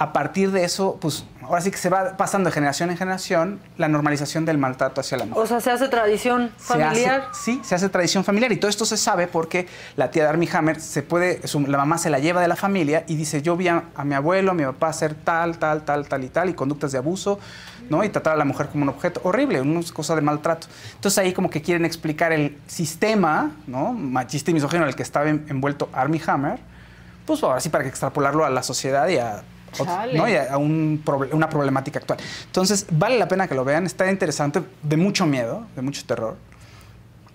a partir de eso, pues ahora sí que se va pasando de generación en generación la normalización del maltrato hacia la mujer. O sea, se hace tradición Se hace- familiar. sí, se hace tradición familiar y todo esto se sabe porque la tía de Armie Hammer se puede, su- la mamá se la lleva de la familia y dice yo vi a, a mi abuelo, a mi papá hacer tal, tal, tal, tal y tal y conductas de abuso, ¿no? Y tratar a la mujer como un objeto horrible, una cosa de maltrato. Entonces ahí como que quieren explicar el sistema, ¿no? Machista y misógino en el que estaba en- envuelto Armie Hammer, pues ahora sí para que extrapolarlo a la sociedad y a Chale. ¿no? y a, un una problemática actual. Entonces, vale la pena que lo vean, está interesante, de mucho miedo, de mucho terror.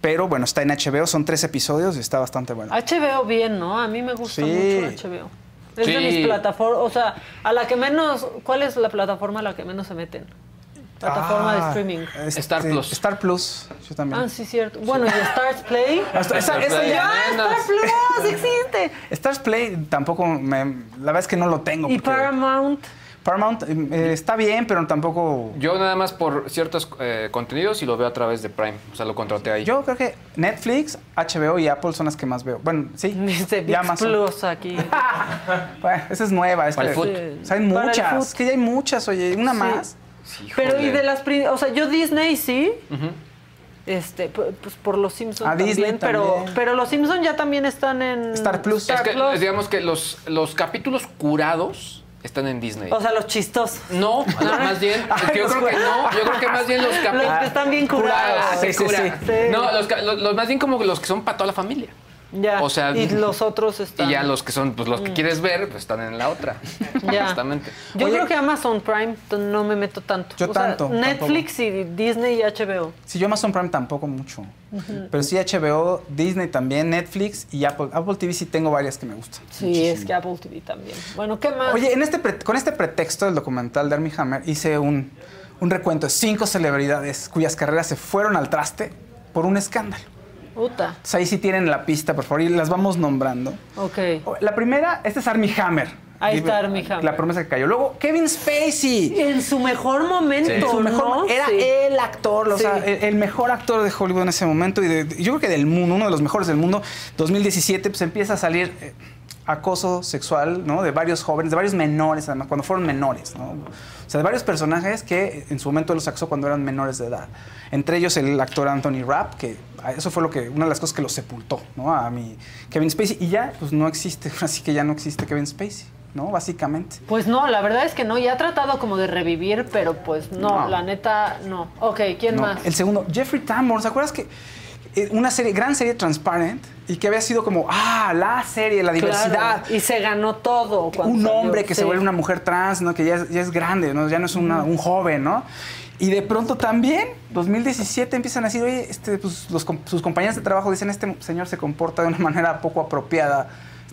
Pero bueno, está en HBO, son tres episodios y está bastante bueno. HBO bien, ¿no? A mí me gusta Sí. mucho HBO. Es de mis plataformas, o sea, a la que menos, ¿cuál es la plataforma a la que menos se meten? Plataforma de Ah, streaming. este, Star Plus. Star Plus, yo también. Ah, sí, cierto. Bueno, y Stars Play. Hasta- esa- esa Play. ya- ¡Ah, Star Plus! ¡Existe! Stars Play tampoco me, la verdad es que no lo tengo. Y porque Paramount. Paramount eh, está bien, pero tampoco. Yo nada más por ciertos eh, contenidos y lo veo a través de Prime. O sea, lo contraté ahí. Yo creo que Netflix, HBO y Apple son las que más veo. Bueno, sí. Dice y Vix Amazon. Plus aquí. Bueno, esa es nueva. Es Para el que- food. o sea, hay muchas. Es que ya hay muchas, oye, una Sí. más. Sí, Pero y de las o sea, yo Disney sí, este, pu- pues por los Simpsons A Disney también, pero también. pero los Simpsons ya también están en Star Plus. Es que, Plus. digamos que los, los capítulos curados están en Disney. O sea, los chistosos. no, no, más bien. Ay, yo los creo que no. Yo creo que más bien los Los capítulos. que están bien curados. Ah, sí, sí, sí. Sí. No, los, los- los más bien como los que son para toda la familia. Ya. O sea, y los otros están. Y ya los que son, pues los que quieres ver, pues están en la otra. Ya. Justamente. Yo Oye- creo que Amazon Prime no me meto tanto. Yo O sea, tanto, Netflix y Disney y HBO. Si yo Amazon Prime tampoco mucho. Pero sí HBO, Disney también, Netflix y Apple. Apple TV sí tengo varias que me gustan. Sí, es que Apple TV también. Bueno, ¿qué más? Oye, en este pre- con este pretexto del documental de Armie Hammer hice un, un recuento de cinco celebridades cuyas carreras se fueron al traste por un escándalo. Puta. Entonces ahí sí tienen la pista, por favor, y las vamos nombrando. Ok. La primera, este es Armie Hammer. Ahí está Armie Hammer. La promesa que cayó. Luego, Kevin Spacey. En su mejor momento, En su mejor ¿no? era Sí. el actor, o sea, Sí. el, el mejor actor de Hollywood en ese momento y de- yo creo que del mundo, uno de los mejores del mundo. 2017 pues empieza a salir eh, acoso sexual, ¿no? De varios jóvenes, de varios menores, además, cuando fueron menores, ¿no? O sea, de varios personajes que en su momento los acosó cuando eran menores de edad. Entre ellos el actor Anthony Rapp, que ah, eso fue lo que una de las cosas que lo sepultó, ¿no? A mi Kevin Spacey y ya pues no existe, así que ya no existe Kevin Spacey, ¿no? Básicamente. Pues no, la verdad es que no. Ya ha tratado como de revivir, pero pues no, No. la neta, no. Ok, ¿quién No, más? El segundo, Jeffrey Tambor. ¿Se acuerdas que una serie, gran serie Transparent y que había sido como, ah, la serie, la diversidad? Claro, Y se ganó todo. Un salió, hombre que se sí. vuelve una mujer trans, ¿no? Que ya es, ya es grande, ¿no? Ya no es una- un joven, ¿no? Y de pronto también, 2017, empiezan a decir, oye, este, pues, los sus compañeros de trabajo dicen, este señor se comporta de una manera poco apropiada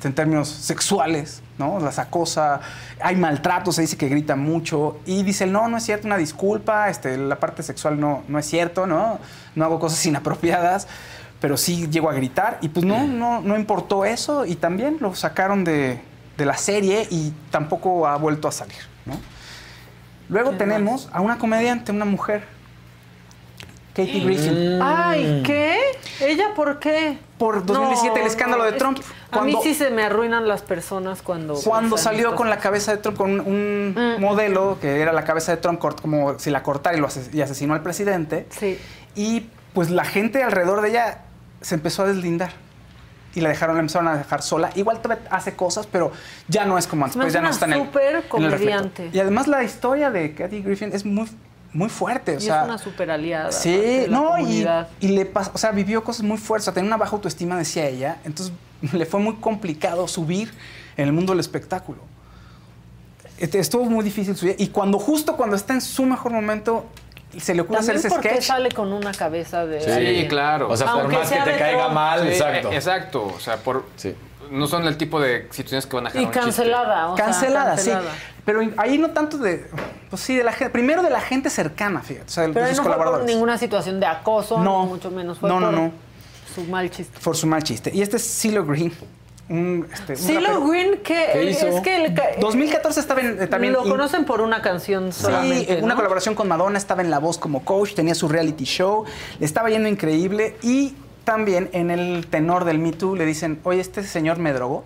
en términos sexuales, ¿no? Las acosa, hay maltrato, se dice que grita mucho. Y dice, no, no es cierto, una disculpa, este, la parte sexual no, no es cierto, ¿no? No hago cosas inapropiadas, pero sí llego a gritar. Y pues no, no, no importó eso y también lo sacaron de, de la serie y tampoco ha vuelto a salir, ¿no? Luego tenemos a una comediante, una mujer, Katie Griffin. Ay, ¿qué? ¿Ella por qué? Por 2017, el escándalo no, de es Trump. A mí sí se me arruinan las personas cuando... Cuando salió con la cabeza de Trump, con un, un Mm. modelo que era la cabeza de Trump, como si la cortara y, lo ases- y asesinó al presidente. Sí. Y pues la gente alrededor de ella se empezó a deslindar. Y la dejaron, la empezaron a dejar sola. Igual hace cosas, pero ya no es como antes. Pues ya no una está en el. súper comediante. Y además la historia de Kathy Griffin es muy, muy fuerte. O Y sea, es una super aliada. Sí, no, y, y le pasó, o sea, vivió cosas muy fuertes, o sea, tenía una baja autoestima, decía ella, entonces le fue muy complicado subir en el mundo del espectáculo. Este, Estuvo muy difícil subir, y cuando justo cuando está en su mejor momento, se le ocurre hacer También ese porque sketch. sale con una cabeza de... Sí, claro. O sea, por más que te caiga mal, Sí, exacto. eh, Exacto. O sea, por, Sí. no son el tipo de situaciones que van a Y jalar un cancelada, o sea, cancelada, cancelada. sí. Pero ahí no tanto de, pues sí, de la gente, primero de la gente cercana, fíjate, o sea, Pero sus no fue por colaboradores. ninguna situación de acoso, No. mucho menos. Fue No, no, por no. su mal chiste. Por su mal chiste. Y este es CeeLo Green, un, este, un. Green, que ¿Qué hizo? es que ca- 2014 estaba en, eh, también... lo in- conocen por una canción Sí, solamente, eh, una colaboración con Madonna, estaba en La Voz como coach, tenía su reality show, le estaba yendo increíble y también en el tenor del Me Too le dicen, oye, este señor me drogó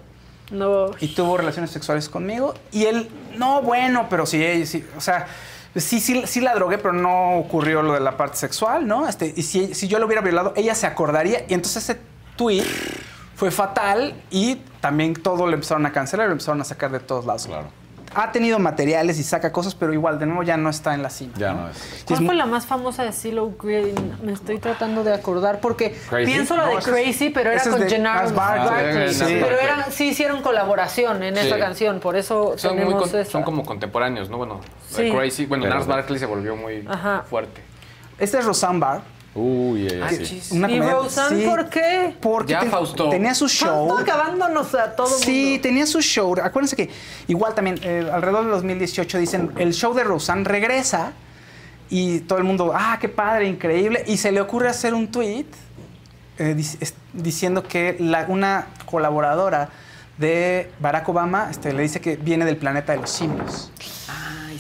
No. y tuvo relaciones sexuales conmigo. Y él, no, bueno, pero sí, o sea, sí, sí, sí la drogué, pero no ocurrió lo de la parte sexual, ¿no? Este, y si, si yo lo hubiera violado, ella se acordaría. Y entonces ese tweet fue fatal y también todo lo empezaron a cancelar, lo empezaron a sacar de todos lados. Claro. Ha tenido materiales y saca cosas, pero igual, de nuevo, ya no está en la cima. Ya ¿no? no es. ¿Cuál es fue la más famosa de CeeLo Green? Me estoy tratando de acordar porque ¿Crazy? pienso la No, de Crazy, pero era con Gennaro Barkley. Sí, Pero eran, sí hicieron colaboración en Sí. esa canción, por eso Son, muy tenemos con- esa. son como contemporáneos, ¿no? Bueno, Sí. Crazy. Bueno, Nars Barkley se volvió muy Ajá. fuerte. Este es Roseanne Barr. Uy, ella Ah, sí. Una ¿Y Roseanne sí, por qué? Porque Ya, ten- Fausto. tenía su show. Fausto acabándonos a todo Sí, mundo. tenía su show. Acuérdense que igual también eh, alrededor de 2018 dicen el show de Roseanne regresa y todo el mundo, ah, qué padre, increíble. Y se le ocurre hacer un tweet eh, dic- diciendo que la- una colaboradora de Barack Obama este, le dice que viene del planeta de los simios.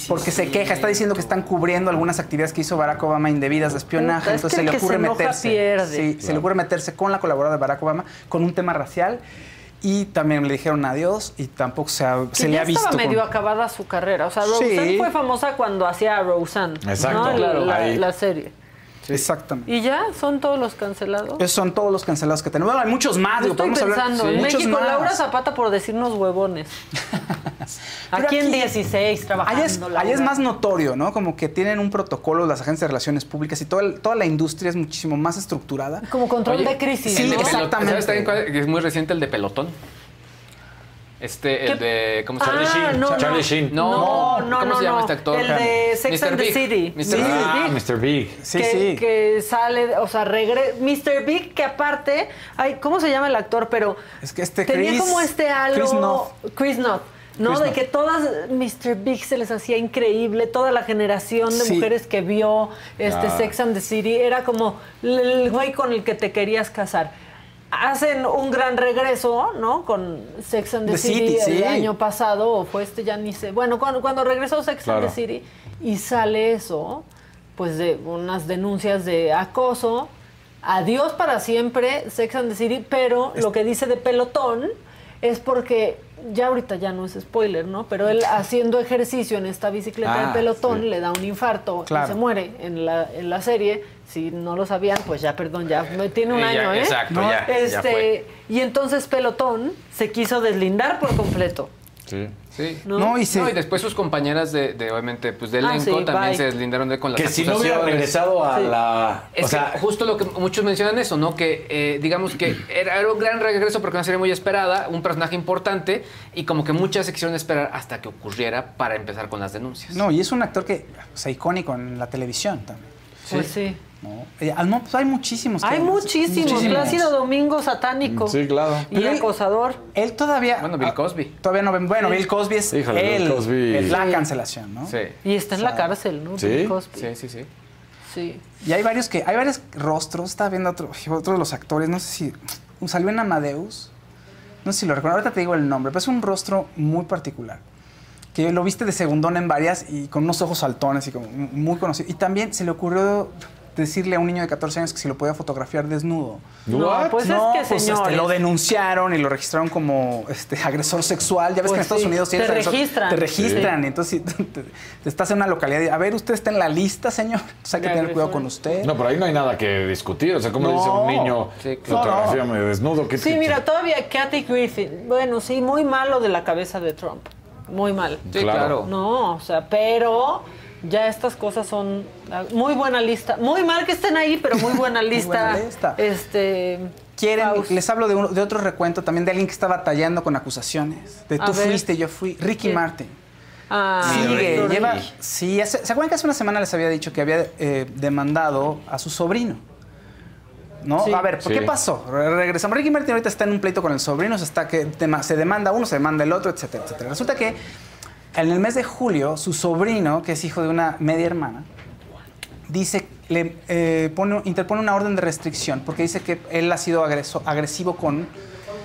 Porque se queja, está diciendo que están cubriendo algunas actividades que hizo Barack Obama indebidas de espionaje, es entonces se le ocurre se meterse. pierde. Sí, se le ocurre meterse con la colaboradora de Barack Obama con un tema racial y también le dijeron adiós y tampoco se, ha- Que se le ha visto. estaba medio con- acabada su carrera. O sea, Roseanne Sí. fue famosa cuando hacía Roseanne. Exacto, ¿no? La- claro. La, serie. Exactamente. ¿Y ya? ¿Son todos los cancelados? Esos son todos los cancelados que tenemos. Bueno, hay muchos más. Yo digo, estoy podemos hablar- pensando, en muchos México, más. Laura Zapata por decirnos huevones. Aquí, en aquí- 16 trabajando. Allá es, más notorio, ¿no? Como que tienen un protocolo las agencias de relaciones públicas y toda, el- toda la industria es muchísimo más estructurada. Como control Oye, de crisis, sí, ¿no? Exactamente. ¿Sabes también cuál? Que es muy reciente el de Pelotón. Este, el de. ¿Cómo se Ah, llama? Sheen, no, Charlie no. Sheen. No, No, no, ¿cómo no, se llama no. este actor? El de Sex Mr. and the Big. City. Mr. Sí. Big. Ah, Mr. Big. Sí, que, sí. que sale, o sea, regre Mr. Big, que aparte, ay, ¿cómo se llama el actor? Pero Es que este tenía Chris- como este halo. Chris Noth, ¿no? De que todas Mr. Big se les hacía increíble, toda la generación de Sí. mujeres que vio este Ah. Sex and the City era como el güey con el que te querías casar. Hacen un gran regreso, ¿no? Con Sex and the, The City, City, el sí. año pasado, o fue este, ya ni sé. Bueno, cuando, cuando regresó Sex and the City y sale eso, pues de unas denuncias de acoso. Adiós para siempre, Sex and the City, pero lo que dice de pelotón es porque ya ahorita ya no es spoiler, ¿no? Pero él haciendo ejercicio en esta bicicleta Ah, de pelotón sí. le da un infarto Claro. y se muere en la, en la serie. Si no lo sabían, pues ya, perdón, ya me- tiene un Eh, ya, año, ¿eh? exacto, No, ya, ya este, fue. Y entonces pelotón se quiso deslindar por completo. Sí. Sí. ¿no? No, y se- No, y después sus compañeras de, de, obviamente, pues de Ah, elenco sí, también bye. se deslindaron de con las Que si no hubiera regresado a Sí. la. Es o sea, que justo lo que muchos mencionan eso, ¿no? Que eh, digamos que era, era un gran regreso porque una serie muy esperada, un personaje importante y como que muchas se quisieron esperar hasta que ocurriera para empezar con las denuncias. No, y es un actor que, o sea, icónico en la televisión también. Pues sí. ¿No? Eh, ah, no, pues hay muchísimos. que- Hay muchísimos. Plácido Domingo satánico. Sí, claro. Y Pero acosador. Él todavía. Bueno, Bill ah, Cosby. Todavía no ven. Bueno, Bill Cosby es Híjole, él, Bill Cosby. es la Sí. cancelación, ¿no? Sí. Y está en la cárcel, ¿no? ¿Sí? Bill Cosby. Sí, sí, sí. Sí. Y hay varios que, hay varios rostros, estaba viendo otro, otro de los actores, no sé si, salió en Amadeus, no sé si lo recuerdo, ahorita te digo el nombre, pero es un rostro muy particular, que lo viste de segundón en varias y con unos ojos saltones y como muy conocido. Y también se le ocurrió decirle a un niño de 14 años que si lo podía fotografiar desnudo. No, What? pues no, es que, pues, este, señores. lo denunciaron y lo registraron como este, agresor sexual. Ya ves Pues que en Estados sí, Unidos si te agresor, registran. Te registran. Entonces, si te, te estás en una localidad y, a ver, usted está en la lista, señor. Entonces hay que tener cuidado con usted. No, pero ahí no hay nada que discutir. O sea, ¿cómo No. dice un niño? Sí, claro. Fotografíame desnudo. ¿Qué Sí, qué- mira, todavía Kathy Griffin. Bueno, sí, muy malo de la cabeza de Trump. Muy mal. Sí, Claro. claro. No, o sea, pero ya estas cosas son ah, muy buena lista. Muy mal que estén ahí, pero muy buena lista. buena lista. Este. Quieren, Faust. les hablo de, uno- de otro recuento también de alguien que está batallando con acusaciones. De tú fuiste, yo fui. Ricky. Martin. Ah, Sigue, lleva. Sí, hace- ¿se acuerdan que hace una semana les había dicho que había eh, demandado a su sobrino? ¿No? Sí. A ver, ¿por Sí. qué pasó? Re- Regresamos. Ricky Martin ahorita está en un pleito con el sobrino, se, está que se demanda uno, se demanda el otro, etcétera, etcétera. Resulta que en el mes de julio, su sobrino, que es hijo de una media hermana, dice, le eh, pone, interpone una orden de restricción porque dice que él ha sido agresivo con,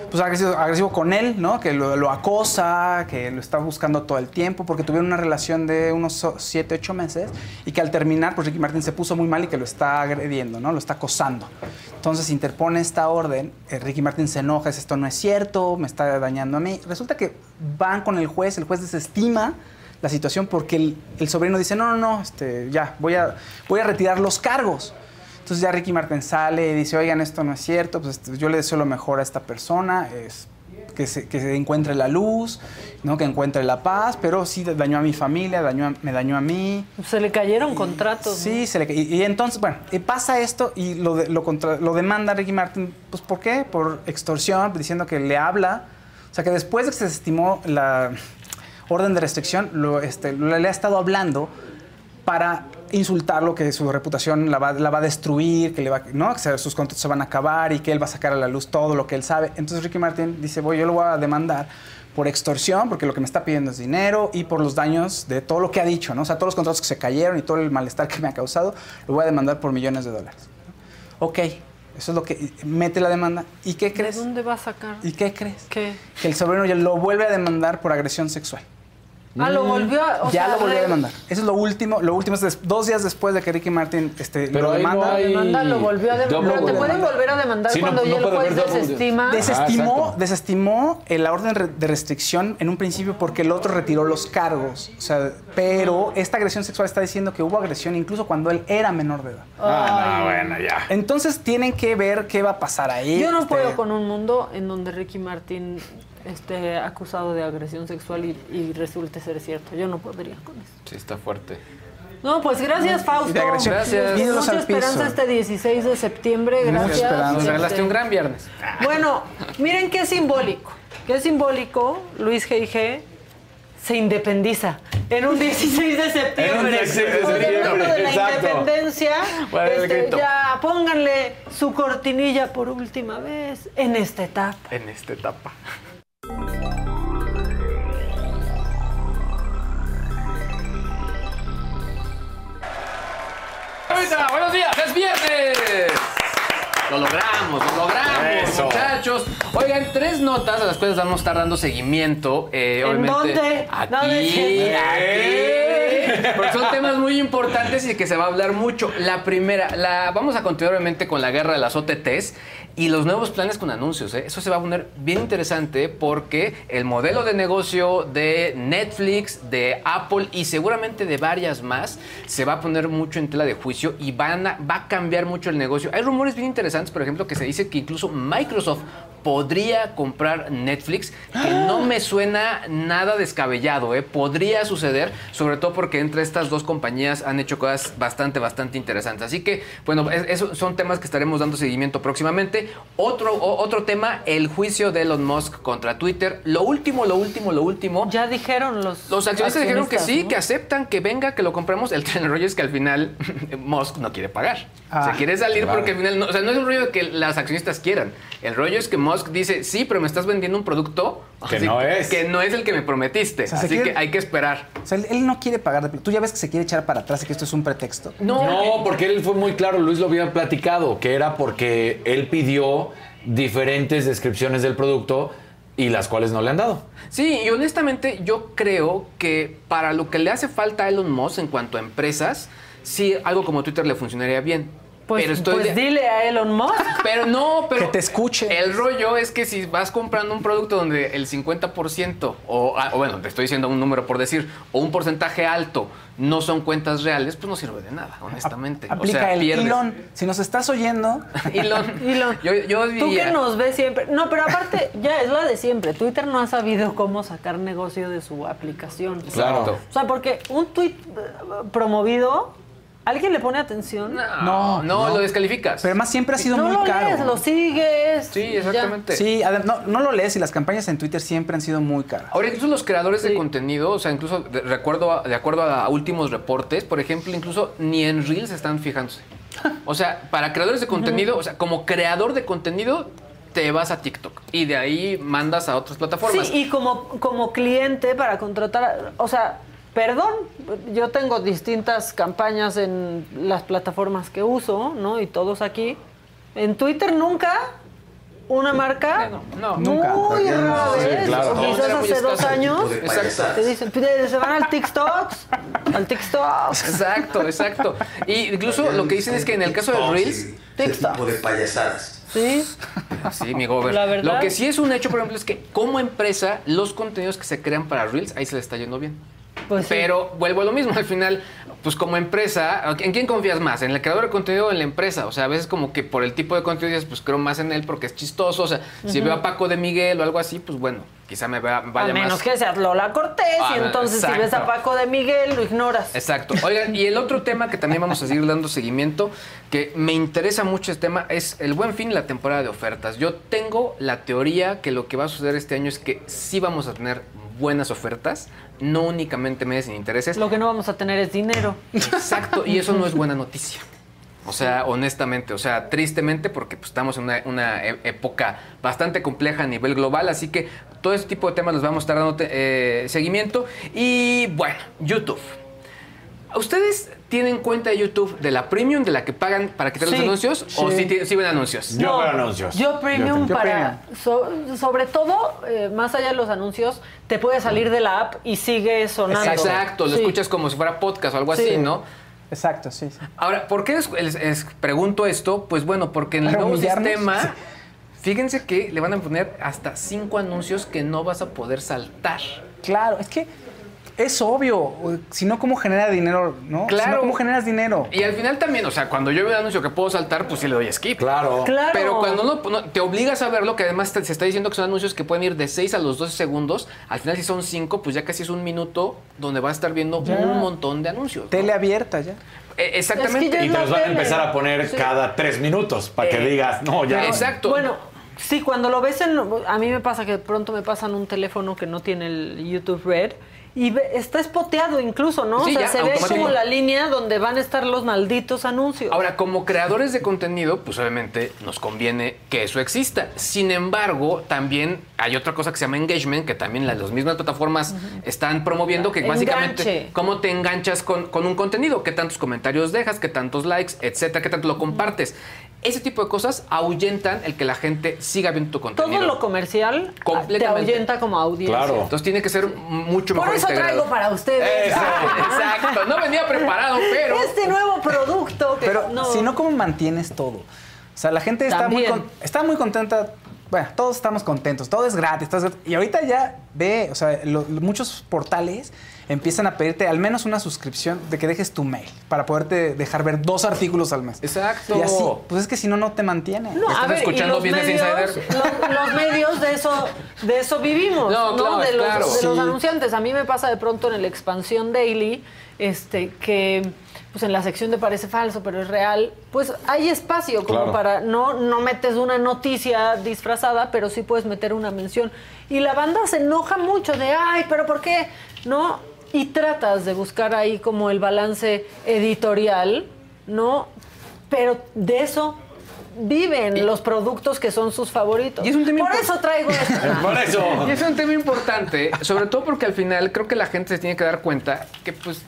pues agresivo, con él, ¿no? Que lo, lo acosa, que lo está buscando todo el tiempo, porque tuvieron una relación de unos 7, 8 meses y que al terminar, pues Ricky Martin se puso muy mal y que lo está agrediendo, ¿no? Lo está acosando. Entonces interpone esta orden, eh, Ricky Martin se enoja, dice, esto no es cierto, me está dañando a mí. Resulta que van con el juez, el juez desestima la situación porque el, el sobrino dice, no, no, no, este, ya, voy a, voy a retirar los cargos. Entonces ya Ricky Martin sale y dice, oigan, esto no es cierto, pues este, yo le deseo lo mejor a esta persona, es, que, se, que se encuentre la luz, ¿no? que encuentre la paz, pero sí dañó a mi familia, dañó a- me dañó a mí. Se le cayeron contratos. Sí, se le y, y entonces, bueno, y pasa esto y lo, de- lo, contra- lo demanda Ricky Martin, pues ¿por qué? Por extorsión, diciendo que le habla. O sea, que después de que se estimó la orden de restricción, lo, este, le ha estado hablando para insultarlo, que su reputación la va, la va a destruir, que, le va, ¿no? que sus contratos se van a acabar y que él va a sacar a la luz todo lo que él sabe. Entonces Ricky Martin dice, voy, yo lo voy a demandar por extorsión, porque lo que me está pidiendo es dinero, y por los daños de todo lo que ha dicho, ¿no? O sea, todos los contratos que se cayeron y todo el malestar que me ha causado, lo voy a demandar por millones de dólares. Ok, eso es lo que mete la demanda. ¿Y qué ¿De crees? dónde va a sacar? ¿Y qué crees? ¿Qué? Que el sobrino ya lo vuelve a demandar por agresión sexual. Ah, lo volvió a. o ya sea, lo volvió a demandar. Eso es lo último. Lo último es des- dos días después de que Ricky Martin este, Pero lo no demanda. hay- Demanda, lo volvió a demandar. Pero te pueden volver a demandar Sí, cuando no ya el juez desestima. Desestimó, Ah, exacto. desestimó eh, la orden de restricción en un principio porque el otro retiró los cargos. O sea, pero esta agresión sexual está diciendo que hubo agresión incluso cuando él era menor de edad. Ah, no, bueno, ya. Entonces tienen que ver qué va a pasar ahí. Yo no Este, puedo con un mundo en donde Ricky Martin esté acusado de agresión sexual y, y resulte ser cierto. Yo no podría con eso. Sí, está fuerte. No, pues gracias, Fausto. De agresión. Gracias. Mucha esperanza este 16 de septiembre. Mucha Gracias. esperanza. Nos Este, regalaste un gran viernes. Bueno, miren qué simbólico. Qué simbólico, Luis G.I.G. se independiza en un 16 de septiembre. En un 16 de septiembre, hablando de la exacto. independencia, Bueno, el este, ya pónganle su cortinilla por última vez en esta etapa. En esta etapa. Es viernes. Lo logramos, lo logramos, Eso. muchachos. Oigan, tres notas a las cuales vamos a estar dando seguimiento. eh, ¿En obviamente, dónde? Aquí, ¿Dónde se- aquí. Porque son temas muy importantes y que se va a hablar mucho. La primera, la, vamos a continuar obviamente con la guerra de las OTTs y los nuevos planes con anuncios. ¿eh? Eso se va a poner bien interesante porque el modelo de negocio de Netflix, de Apple y seguramente de varias más se va a poner mucho en tela de juicio y van a- va a cambiar mucho el negocio. Hay rumores bien interesantes, por ejemplo, que se dice que incluso Microsoft podría comprar Netflix, que no me suena nada descabellado, ¿eh? podría suceder, sobre todo porque entre estas dos compañías han hecho cosas bastante, bastante interesantes. Así que, bueno, es- esos son temas que estaremos dando seguimiento próximamente. Otro, o- otro tema, el juicio de Elon Musk contra Twitter. Lo último, lo último, lo último. Ya dijeron los. Los accionistas dijeron que sí, ¿no? que aceptan, que venga, que lo compremos. El, el rollo es que al final Musk no quiere pagar. Ah, se quiere salir claro. porque al final, no, o sea, no es un rollo que las accionistas quieran. El rollo es que Musk dice, sí, pero me estás vendiendo un producto Que no es. que no es el que me prometiste. O sea, se así quiere- que hay que esperar. O sea, él, no quiere pagar. de- Tú ya ves que se quiere echar para atrás y que esto es un pretexto. No, No, porque él fue muy claro, Luis lo había platicado, que era porque él pidió diferentes descripciones del producto y las cuales no le han dado. Sí, y honestamente yo creo que para lo que le hace falta a Elon Musk en cuanto a empresas, sí, algo como Twitter le funcionaría bien. Pues, pero estoy pues de- dile a Elon Musk. Pero no, pero. Que te escuche. El rollo es que si vas comprando un producto donde el 50%, o, ah, o bueno, te estoy diciendo un número por decir, o un porcentaje alto no son cuentas reales, pues no sirve de nada, honestamente. Aplica o sea, el pierdes. Elon. Si nos estás oyendo, Elon. Elon. Yo, yo Tú que nos ves siempre. No, pero aparte, ya es lo de siempre. Twitter no ha sabido cómo sacar negocio de su aplicación. Claro. O sea, porque un tweet promovido, ¿alguien le pone atención? No, No, no, no. lo descalificas. pero además siempre ha sido no muy lo caro. lees, lo sigues. Sí, exactamente. Sí, no, no lo lees y las campañas en Twitter siempre han sido muy caras. Ahora, incluso los creadores de contenido, o sea, incluso de, recuerdo a- de acuerdo a últimos reportes, por ejemplo, incluso ni en Reels están fijándose. O sea, para creadores de contenido, o sea, como creador de contenido, te vas a TikTok y de ahí mandas a otras plataformas. Sí, y como, como cliente para contratar, o sea, perdón, yo tengo distintas campañas en las plataformas que uso, ¿no? Y todos aquí. En Twitter nunca una marca No, no. Nunca. muy rara Sí, vez. claro. o No, quizás hace dos escaso. años. Exacto. Te dicen, "Pide, se van al TikTok, al TikTok. Exacto, exacto. Y incluso lo que dicen es que en el caso de Reels, TikTok. tipo de payasadas. Sí, Sí, mi gober. La verdad. Lo que sí es un hecho, por ejemplo, es que como empresa, los contenidos que se crean para Reels, ahí se le está yendo bien. Pues sí. Pero vuelvo a lo mismo, al final, pues como empresa, ¿en quién confías más? ¿En el creador de contenido o en la empresa? O sea, a veces como que por el tipo de contenido dices, pues creo más en él porque es chistoso. O sea, si veo a Paco de Miguel o algo así, pues bueno, quizá me vea, a vaya menos más. que seas Lola Cortés Ah, y entonces si ves a Paco de Miguel lo ignoras. Exacto. Oigan, y el otro tema que también vamos a seguir dando seguimiento, que me interesa mucho este tema, es el buen fin y la temporada de ofertas. Yo tengo la teoría que lo que va a suceder este año es que sí vamos a tener buenas ofertas, no únicamente meses sin intereses. Lo que no vamos a tener es dinero. Exacto, y eso no es buena noticia. O sea, honestamente, o sea, tristemente, porque pues, estamos en una, una e- época bastante compleja a nivel global, así que todo este tipo de temas los vamos a estar dando eh, seguimiento. Y bueno, YouTube. ¿Ustedes tienen cuenta de YouTube de la Premium, de la que pagan para quitar los Sí, anuncios? ¿O sí. ti- sí ven anuncios? Yo veo anuncios. Yo premium Yo para, so- sobre todo, eh, más allá de los anuncios, te puede salir de la app y sigue sonando. Exacto, lo Sí. escuchas como si fuera podcast o algo Sí. así, ¿no? Exacto, sí. sí. Ahora, ¿por qué les, les- les pregunto esto? Pues bueno, porque en el ¿Para nuevo humillarnos? sistema, fíjense que le van a poner hasta cinco anuncios que no vas a poder saltar. Claro, es que es obvio. Si no, ¿cómo genera dinero? ¿no? Si Claro. no, ¿cómo generas dinero? Y al final también, o sea, cuando yo veo un anuncio que puedo saltar, pues sí le doy skip. Claro. Claro. Pero cuando no, no- te obligas a verlo, que además te- se está diciendo que son anuncios que pueden ir de 6 a los 12 segundos, al final si son 5, pues ya casi es un minuto donde vas a estar viendo Ya. un montón de anuncios. ¿no? Tele abierta ya. Eh, exactamente. Es que ya Y te los van a empezar a poner Sí. cada tres minutos para que Eh, digas, no, ya. Exacto. Bueno, sí, cuando lo ves en... A mí me pasa que de pronto me pasan un teléfono que no tiene el YouTube Red y ve- está espoteado incluso, ¿no? Sí, o sea, ya, se ve como la línea donde van a estar los malditos anuncios. Ahora, como creadores de contenido, pues obviamente nos conviene que eso exista. Sin embargo, también hay otra cosa que se llama engagement, que también las, las mismas plataformas están promoviendo, que básicamente cómo te enganchas con, con un contenido, qué tantos comentarios dejas, qué tantos likes, etcétera, qué tanto lo compartes. Ese tipo de cosas ahuyentan el que la gente siga viendo tu contenido. Todo lo comercial te Completamente. ahuyenta como audiencia. Claro. Entonces tiene que ser mucho Por mejor eso integrado. traigo para ustedes Eso, exacto. No venía preparado, pero... este nuevo producto. Que Pero si no, ¿cómo mantienes todo? O sea, la gente está muy, También. con- está muy contenta. Bueno, todos estamos contentos, todo es gratis, todo es gratis. Y ahorita ya ve, o sea, lo- lo- muchos portales empiezan a pedirte al menos una suscripción de que dejes tu mail para poderte dejar ver dos artículos al mes. Exacto. Y así, pues es que si no, no te mantiene. No, ¿Estás a ver, escuchando los Business medios, Insider? Los, los medios de eso, de eso vivimos, No, ¿no? claro, de los, claro. de los Sí. anunciantes. A mí me pasa de pronto en el Expansión Daily, este, que pues en la sección de parece falso, pero es real, pues hay espacio como Claro. para, no, no metes una noticia disfrazada, pero sí puedes meter una mención. Y la banda se enoja mucho de, ay, pero ¿por qué? ¿No? Y tratas de buscar ahí como el balance editorial, ¿no? Pero de eso viven los productos que son sus favoritos. Y es un tema Por eso traigo esto. Por eso. Y es un tema importante, sobre todo porque al final creo que la gente se tiene que dar cuenta que pues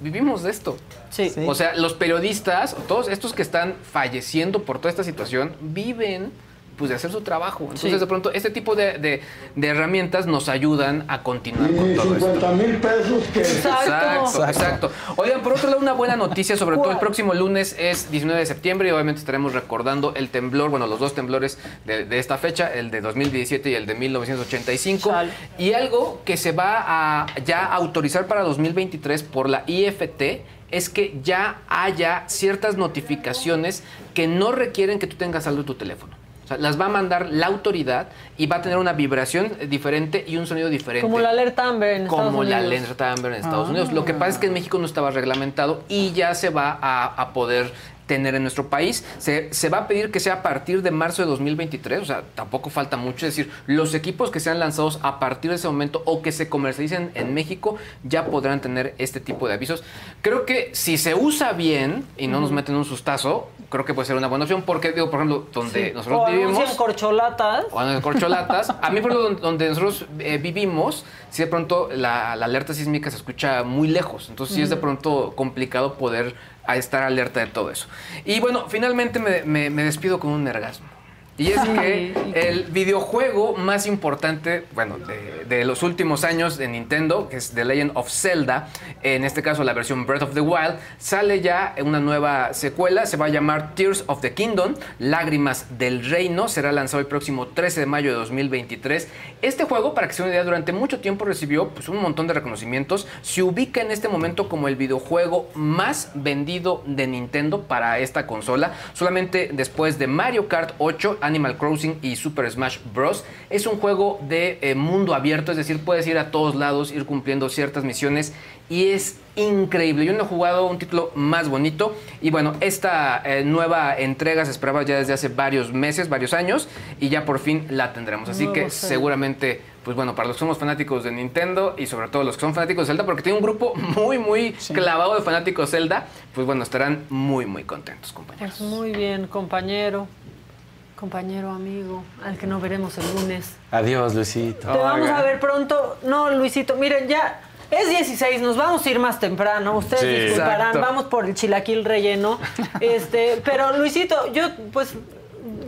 vivimos de esto. Sí. Sí. O sea, los periodistas, todos estos que están falleciendo por toda esta situación, viven pues de hacer su trabajo. Entonces Sí. de pronto este tipo de, de- de herramientas nos ayudan a continuar con todo esto. mil pesos que... Exacto. Exacto, exacto. Oigan, por otro lado, una buena noticia, sobre todo el próximo lunes es 19 de septiembre y obviamente estaremos recordando el temblor, bueno, los dos temblores de, de esta fecha, el de 2017 y el de 1985. Sal. Y algo que se va a ya autorizar para 2023 por la IFT es que ya haya ciertas notificaciones que no requieren que tú tengas saldo en tu teléfono. O sea, las va a mandar la autoridad y va a tener una vibración diferente y un sonido diferente Como la alerta Amber en Estados como la Unidos. alerta Amber en Estados Unidos. Lo que pasa es que en México no estaba reglamentado y ya se va a, a poder tener en nuestro país. Se, se va a pedir que sea a partir de marzo de 2023, o sea, tampoco falta mucho. Es decir, los equipos que sean lanzados a partir de ese momento o que se comercialicen en México ya podrán tener este tipo de avisos. Creo que si se usa bien y no nos meten un sustazo, creo que puede ser una buena opción porque, digo, por ejemplo, donde nosotros o vivimos... corcholatas. O corcholatas. A mí, por ejemplo, donde- donde nosotros eh, vivimos, si de pronto la, la alerta sísmica se escucha muy lejos. Entonces, sí es de pronto complicado poder estar alerta de todo eso. Y bueno, finalmente me, me- me despido con un orgasmo. Y es que el videojuego más importante, bueno, de, de los últimos años de Nintendo, que es The Legend of Zelda, en este caso la versión Breath of the Wild, sale ya una nueva secuela, se va a llamar Tears of the Kingdom, Lágrimas del Reino, será lanzado el próximo 13 de mayo de 2023. Este juego, para que se una idea, durante mucho tiempo recibió pues, un montón de reconocimientos, se ubica en este momento como el videojuego más vendido de Nintendo para esta consola, solamente después de Mario Kart 8, Animal Crossing y Super Smash Bros. Es un juego de eh, mundo abierto, es decir, puedes ir a todos lados, ir cumpliendo ciertas misiones y es increíble. Yo no he jugado un título más bonito y bueno, esta eh, nueva entrega se esperaba ya desde hace varios meses, varios años y ya por fin la tendremos. Así que seguramente, pues bueno, para los que somos fanáticos de Nintendo y sobre todo los que son fanáticos de Zelda, porque tiene un grupo muy, muy clavado de fanáticos Zelda, pues bueno, estarán muy, muy contentos, compañeros. Pues muy bien, compañero. Compañero, amigo, al que no veremos el lunes. Adiós, Luisito. Te vamos a ver pronto. No, Luisito, miren, ya es 16, nos vamos a ir más temprano. Ustedes Sí. disculparán, Exacto. vamos por el chilaquil relleno. Este, pero Luisito, yo pues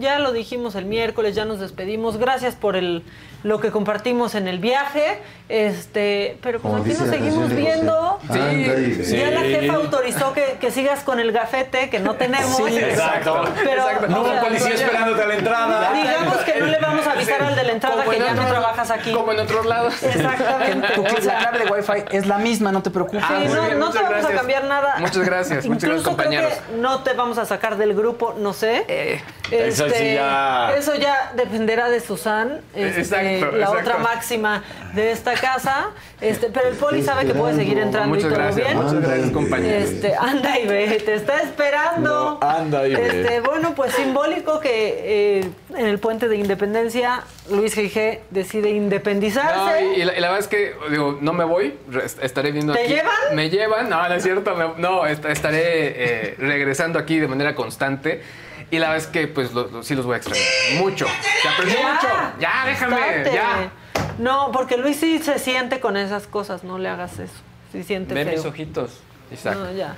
ya lo dijimos el miércoles, ya nos despedimos. Gracias por el lo que compartimos en el viaje. Este, pero pues Como aquí nos seguimos viendo. Sí. Ya la jefa autorizó que, que sigas con el gafete, que no tenemos. Sí, exacto. Pero, Exacto. No hubo sea, policía esperándote a la entrada. Digamos que no le vamos a avisar al de la entrada Como que en ya no trabajas aquí. Como en otros lados. Exactamente. Tu- la clave de Wi-Fi es la misma, no te preocupes. sí, Ah, no, bien, no te vamos a cambiar nada. Muchas gracias, muchas Incluso gracias, compañeros. Creo que no te vamos a sacar del grupo, no sé. Eh, Eso sí ya- Eso ya dependerá de Susan, este, Exacto, la exacto. otra máxima de esta casa. Este, pero el poli sabe que puede seguir entrando muchas y todo gracias, bien. muchas gracias, compañeros. Este, anda y ve, te está esperando. No, anda y ve. Este, bueno, pues simbólico que eh, en el puente de Independencia Luis G.G. decide No, independizarse. y, y la, y la verdad es que, digo, no me voy, estaré viendo ¿Te aquí. llevan? Me llevan, no, no es cierto, me- no, est- estaré eh, regresando aquí de manera constante. Y la verdad es que, pues, lo- lo- sí los voy a extrañar. Mucho. Te aprendí mucho. Ya, déjame, ya. No, porque Luis sí se siente con esas cosas, no le hagas eso. Sí siente Ve feo. mis ojitos. Exacto. No, ya.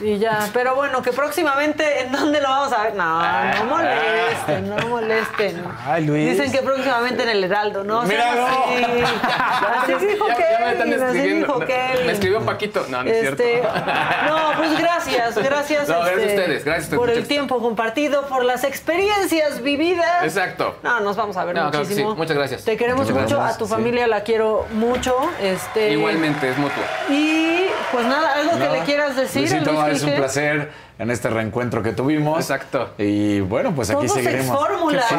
Y ya, pero bueno, que próximamente, ¿en dónde lo vamos a ver? No, no molesten, no molesten. Ay, Luis. Dicen que próximamente en el Heraldo, ¿no? Mira, Sean así. Así dijo Ya- ya me están Kevin, así dijo No, Kevin. Me escribió Paquito. No, no es Este, cierto. no, pues gracias, gracias. No, gracias este, a ustedes, gracias a Por el tiempo compartido, por las experiencias vividas. Exacto. No, nos vamos a ver No, claro que muchísimo. sí, muchas gracias. Te queremos Muchas mucho, gracias, a tu sí. familia la quiero mucho. Este, Igualmente, es mutuo. Y pues nada, algo que le quieras decir. Luisito, Es un placer en este reencuentro que tuvimos. Exacto. Y bueno, pues aquí Todos seguiremos. fórmulas. Sí.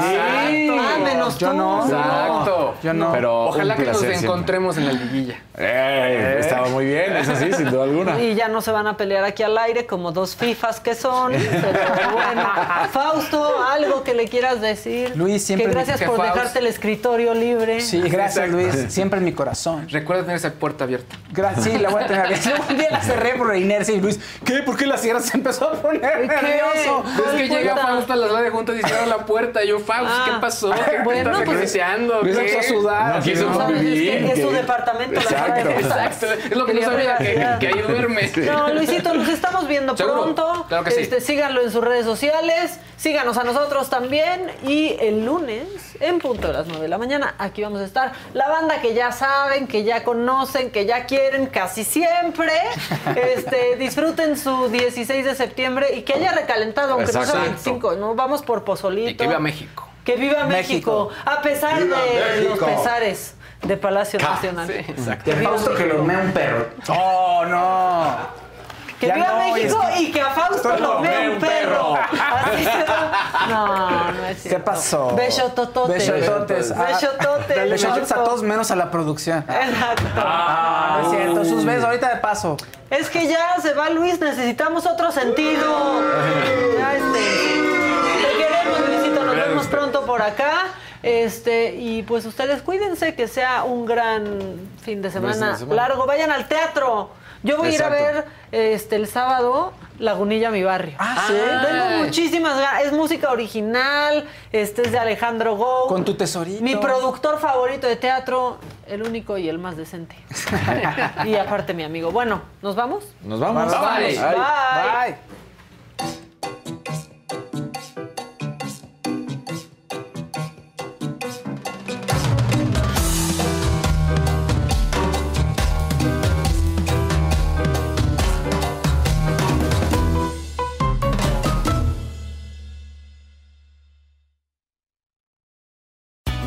Ah, menos Yo tú. no. Exacto. Yo no. Pero Ojalá que nos siempre. encontremos en la liguilla. Eh, Estaba muy bien, eso sí, sin duda alguna. Y ya no se van a pelear aquí al aire como dos fifas que son. Pero bueno, Fausto, algo que le quieras decir. Luis, siempre Que gracias que por Faust- dejarte el escritorio libre. Sí, gracias Exacto. Luis. Siempre en mi corazón. Recuerda tener esa puerta abierta. Gracias, sí, la voy a tener abierta. Un día la cerré por la inercia y Luis, ¿qué? ¿Por qué la cierras? Se empezó a poner ¿Qué? nervioso. Es ¿Cuál que llega? Fausto a la sala de juntas y cierra la puerta. Y yo, Fausto, Ah. ¿qué pasó? ¿Qué Bueno, estás pues- ¿Qué? empezó a sudar. Es, que convivir, es su departamento. la Exacto. Exacto. Es lo que no sabía, que, ahí duerme. No, Luisito, nos estamos viendo Seguro, pronto. claro que sí. Este, síganlo en sus redes sociales, síganos a nosotros también. Y el lunes, en punto de las 9 de la mañana, aquí vamos a estar. La banda que ya saben, que ya conocen, que ya quieren casi siempre. Este, disfruten su 16 de septiembre y que haya recalentado, aunque no sea Exacto. 25, ¿no? Vamos por pozolito. Y que viva México. Que viva México, México. a pesar ¡Viva de México! los pesares de Palacio Nacional. Sí, exacto. Que que lo mea un perro. Oh, no. Que Ya viva no, México es que- y que a Fausto lo vea ve un perro. Así se va. No, no es ¿Qué cierto. pasó? Besotototes. Besototes. Ah. Besototes a todos menos a la producción. Exacto. Ah, es cierto. Sus besos ahorita de paso. Es que ya se va Luis, necesitamos otro sentido. Ya este. Te queremos, Luisito, nos vemos pronto por acá. Este, y pues ustedes cuídense que sea un gran fin de semana, de semana. largo. Vayan al teatro. Yo voy a ir a ver este el sábado Lagunilla mi barrio. Ah, ¿sí? Tengo muchísimas ganas. Es música original. Este es de Alejandro Gou. Con tu tesorito. Mi productor favorito de teatro, el único y el más decente. y aparte mi amigo. Bueno, ¿nos vamos? Nos vamos. Bye. Ay. Bye. Bye.